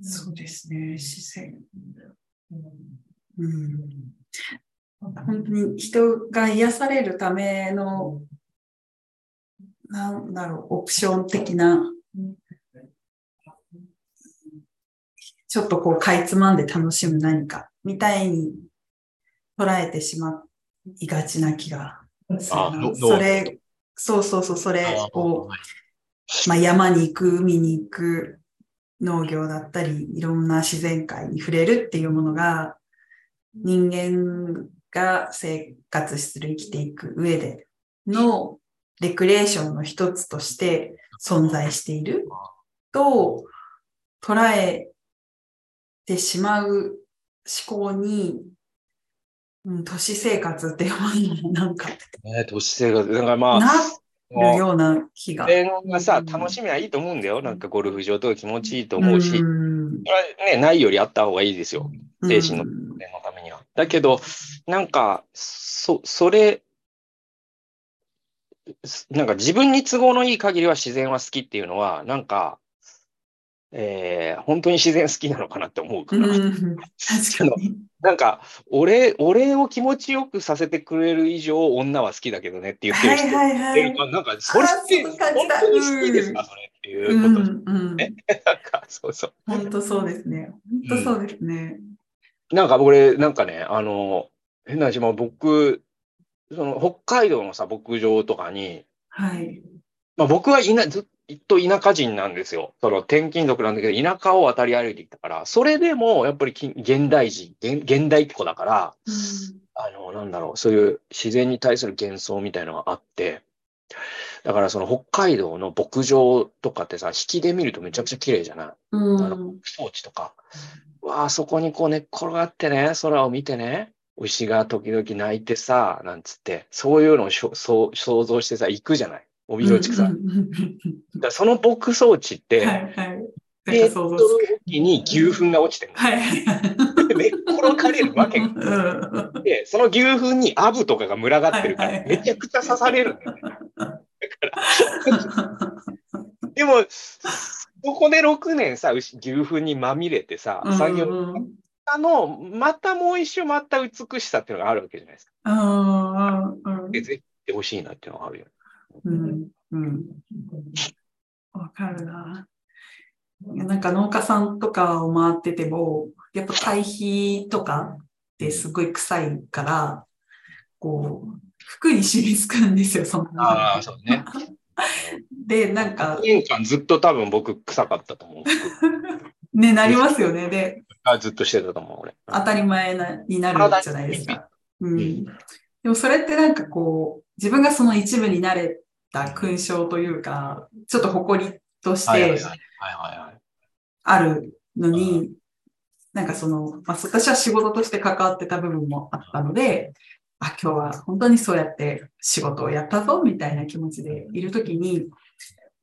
そうですね、自然。うん、本当に人が癒されるための、なんだろう、オプション的な、ちょっとこう、かいつまんで楽しむ何か、みたいに捉えてしまいがちな気がするそれ、そうそうそう、それを、まあ、山に行く、海に行く、農業だったり、いろんな自然界に触れるっていうものが、人間が生活する、生きていく上でのレクリエーションの一つとして存在していると捉えてしまう思考に、うん、都市生活っていうものもなんかね、都市生活、だからまあ、なるような気が。自然がさ、うん楽しみはいいと思うんだよ。なんかゴルフ場とか気持ちいいと思うし、そんれはね、ないよりあった方がいいですよ。精神ののためには。だけど、なんか、そ、それ、すなんか自分に都合のいい限りは自然は好きっていうのは、なんか、えー本当に自然好きなのかなって思うから。うん確かに。なんか、俺、俺を気持ちよくさせてくれる以上、女は好きだけどねって言ってる人はいはいなんか、それって、本た当に好きですか、それっていううこと。んうん。なんか、そうそう。本当そうですね。本当そうですね。なんか俺、なんかね、あの、変な話、まあ僕、その北海道のさ、牧場とかに、はい。まあ僕はいな、ずっと田舎人なんですよ。その転勤族なんだけど、田舎を渡り歩いてきたから、それでもやっぱりき現代人、現現代っ子だから、あの、なんだろう、そういう自然に対する幻想みたいなのがあって、だからその北海道の牧場とかってさ、引きで見るとめちゃくちゃ綺麗じゃない？うん。あの装置とか。わあ、そこにこう寝っ転がってね、空を見てね、牛が時々鳴いてさ、なんつって、そういうのをしょそう想像してさ、行くじゃない？帯広地区さ。うんうんだからその牧草地って、はいはい。ペットの。時に牛糞が落ちてる。寝っ転がれるわけがうんで、その牛糞にアブとかが群がってるから、めちゃくちゃ刺されるんだよね。でも、そこで6年さ、牛牛糞にまみれてさ、作業うんあの、またもう一周また美しさっていうのがあるわけじゃないですか。うんで、ぜひってほしいなっていうのがあるよ。うんうんわかるな。なんか農家さんとかを回ってても、やっぱ堆肥とかってすごい臭いから、こう、服に染みつくんですよ、その。ああ、そうね。で、なんか1、年間ずっと多分僕臭かったと思う。ね、なりますよね。で、あずっとしてたと思う、俺。当たり前なになるじゃないですか。うんん。でもそれってなんかこう、自分がその一部になれた勲章というか、ちょっと誇りとして。あるのに、なんかその、まあ、私は仕事として関わってた部分もあったので、あ、今日は本当にそうやって仕事をやったぞ、みたいな気持ちでいるときに、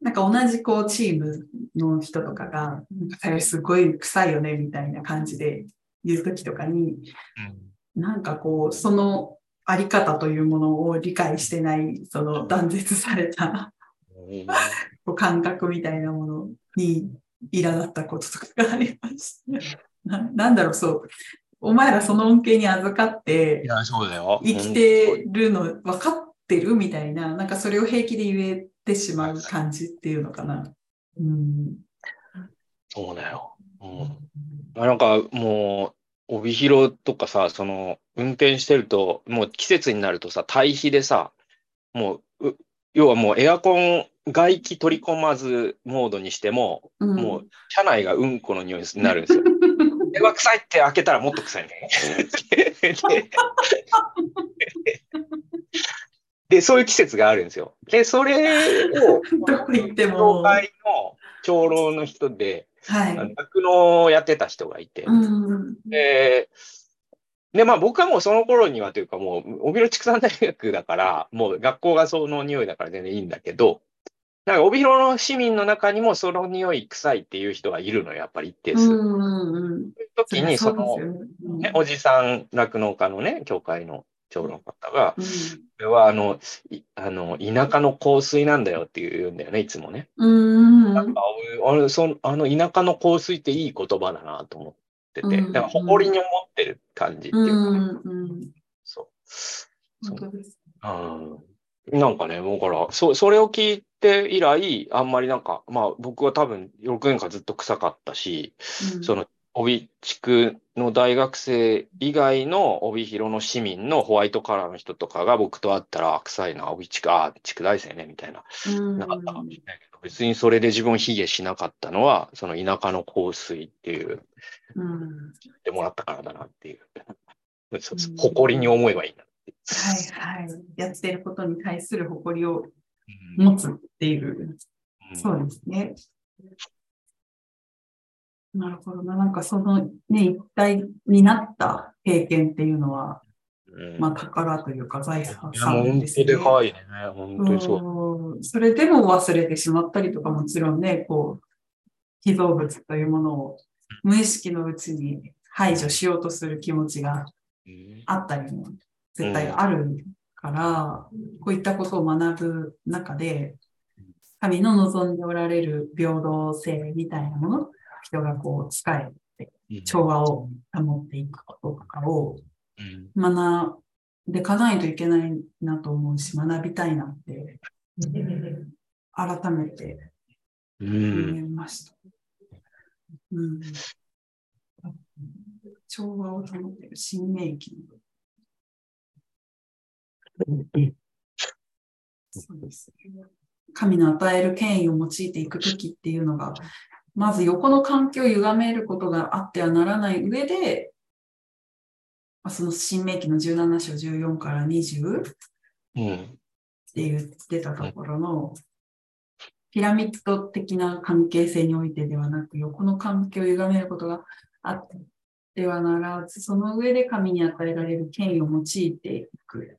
なんか同じこうチームの人とかが、なんかすごい臭いよね、みたいな感じで言うときとかに、なんかこう、そのあり方というものを理解してない、その断絶されたうんこう感覚みたいなものに苛立ったこととかがありました。ななんだろう、そう。お前らその恩恵に預かっいてや、そうだよ。生きてるの分かってるみたいな、なんかそれを平気で言えてしまう感じっていうのかな。うん。そうだよ。うん。なんかもう、帯広とかさ、その、運転してると、もう季節になるとさ、堆肥でさ、もう、う要はもうエアコン外気取り込まずモードにしても、うんもう、車内がうんこの匂いになるんですよ。で、うわ、臭いって開けたらもっと臭いね。でで、そういう季節があるんですよ。で、それを、どこ行って業も。は界の長老の人で、い。酪農をやってた人がいて、うん。で、で、まあ僕はもうその頃にはというかもう、帯広畜産大学だから、もう学校がその匂いだから全然いいんだけど、なんか帯広の市民の中にもその匂い臭いっていう人がいるのよ、やっぱり一定数。うんそううんうん。いう時に、その、ねね、おじさん酪農家のね、協会の長老の方が、うんこれはあの、いあの、田舎の香水なんだよって言うんだよね、いつもね。うん。なんかあ俺そのあの田舎の香水っていい言葉だなと思ってて、うんだから誇りに思ってる感じっていうか、うんうん。そう。本当です。うん、なんかね、もうから、そそれを聞いて以来、あんまりなんか、まあ僕は多分6年間ずっと臭かったし、うんその帯地区の大学生以外の帯広の市民のホワイトカラーの人とかが僕と会ったら、あ臭いな、帯地区、あ地区大生ね、みたいな、うんなかったかもしれないけど、別にそれで自分を卑下しなかったのは、その田舎の香水っていう、うん言ってもらったからだなっていう。そうそううん誇りに思えばいいなって。はいはい。やってることに対する誇りをうん持つっていう。うんそうですね。なるほどな。なんかそのね、一体になった経験っていうのは、うんまあ宝というか財産いやもう本当ですね。でかいね。本当にそう。うんそれでも忘れてしまったりとかもちろんね、こう、被造物というものを無意識のうちに排除しようとする気持ちがうんあったりも絶対あるから、こういったことを学ぶ中で、神の望んでおられる平等性みたいなもの、人がこう使えて調和を保っていくこととかをうん。学んでいかないといけないなと思うし、学びたいなって、改めてう思んいました。うん、調和を保っている新明記の。そうですね。神の与える権威を用いていくときっていうのが、まず横の環境を歪めることがあってはならない上で、まあその新明記の17章14から20っうん。て言ってたところの、ピラミッド的な関係性においてではなく、横の環境を歪めることがあってはならず、その上で神に与えられる権威を用いていく。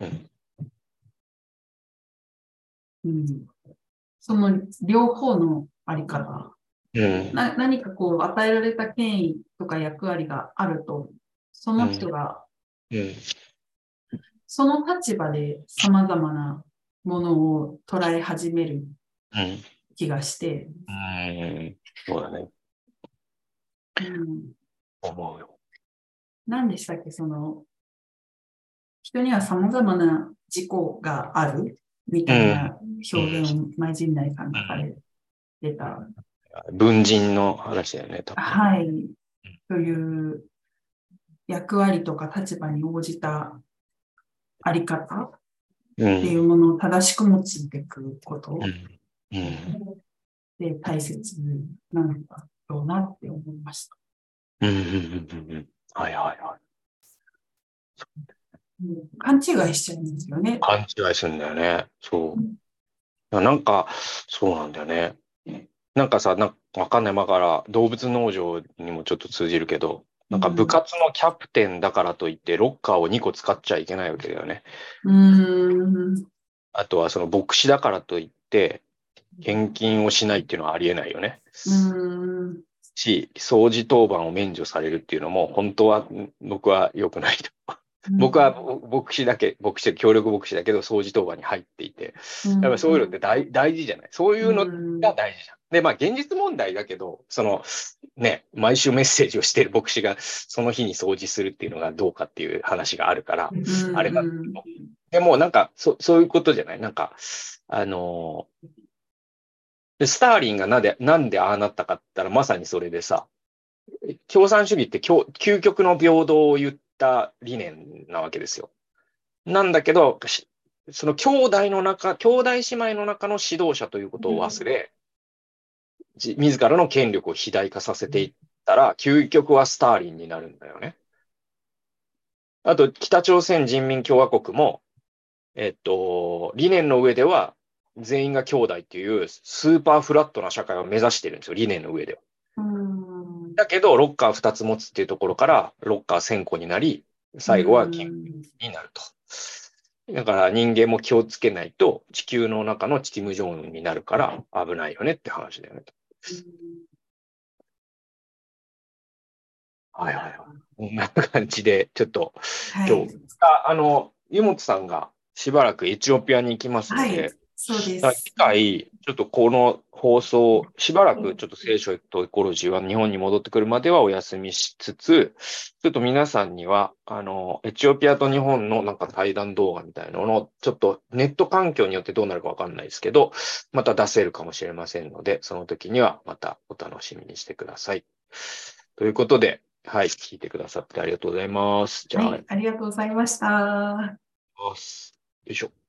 うん。うん、その両方のあり方うん。な、何かこう与えられた権威とか役割があると、その人がうん。その立場で様々なものを捉え始めるうん。気がして、うん。そうだね。うん、思うよ。何でしたっけ、その、人には様々な自己があるみたいな表現を前陣内さんがされてた。文人の話だよね、多分。はい。という役割とか立場に応じたあり方？うっていん。うものを正しく用いていくこと？うん。うん。で大切なのだろうなって思いました。うん。うん。うん。はいはいはい。うん勘違いしちゃうんですよね。勘違いするんだよね。そう。なんか、そうなんだよね。なんかさ、なんかわかんない。だから、動物農場にもちょっと通じるけど、なんか部活のキャプテンだからといって、ロッカーを2個使っちゃいけないわけだよね。うーん。あとは、その牧師だからといって、献金をしないっていうのはありえないよね。うーん。し、掃除当番を免除されるっていうのも、本当は僕は良くないと。僕は牧師だけ、牧師で協力牧師だけど、掃除当番に入っていて、やっぱりそういうのって大大事じゃない？そういうのが大事じゃん。で、まあ現実問題だけど、そのね、毎週メッセージをしてる牧師がその日に掃除するっていうのがどうかっていう話があるから、あれなん。だけどでもなんかそそういうことじゃない？なんか、あのーでスターリンがなんでなんでああなったかって言ったらまさにそれでさ、共産主義って究究極の平等を言った理念なわけですよ。なんだけど、しその兄弟の中、兄弟姉妹の中の指導者ということを忘れ、じ自らの権力を肥大化させていったら、究極はスターリンになるんだよね。あと、北朝鮮人民共和国も、えっと、理念の上では、全員が兄弟っていうスーパーフラットな社会を目指してるんですよ、理念の上では。うん。だけど、ロッカー2つ持つっていうところから、ロッカー1000個になり、最後はキングになると。だから人間も気をつけないと、地球の中のチキム・ジョンウンになるから危ないよねって話だよね。はいはいはい。こんな感じで、ちょっと、はい。今日ああの、湯本さんがしばらくエチオピアに行きますので、はい。そうです。機会、ちょっとこの放送、しばらくちょっと聖書とエコロジーは日本に戻ってくるまではお休みしつつ、ちょっと皆さんには、あの、エチオピアと日本のなんか対談動画みたいなのを、ちょっとネット環境によってどうなるかわかんないですけど、また出せるかもしれませんので、その時にはまたお楽しみにしてください。ということで、はい、聞いてくださってありがとうございます。じゃあ、はい。ありがとうございました。よいしょ。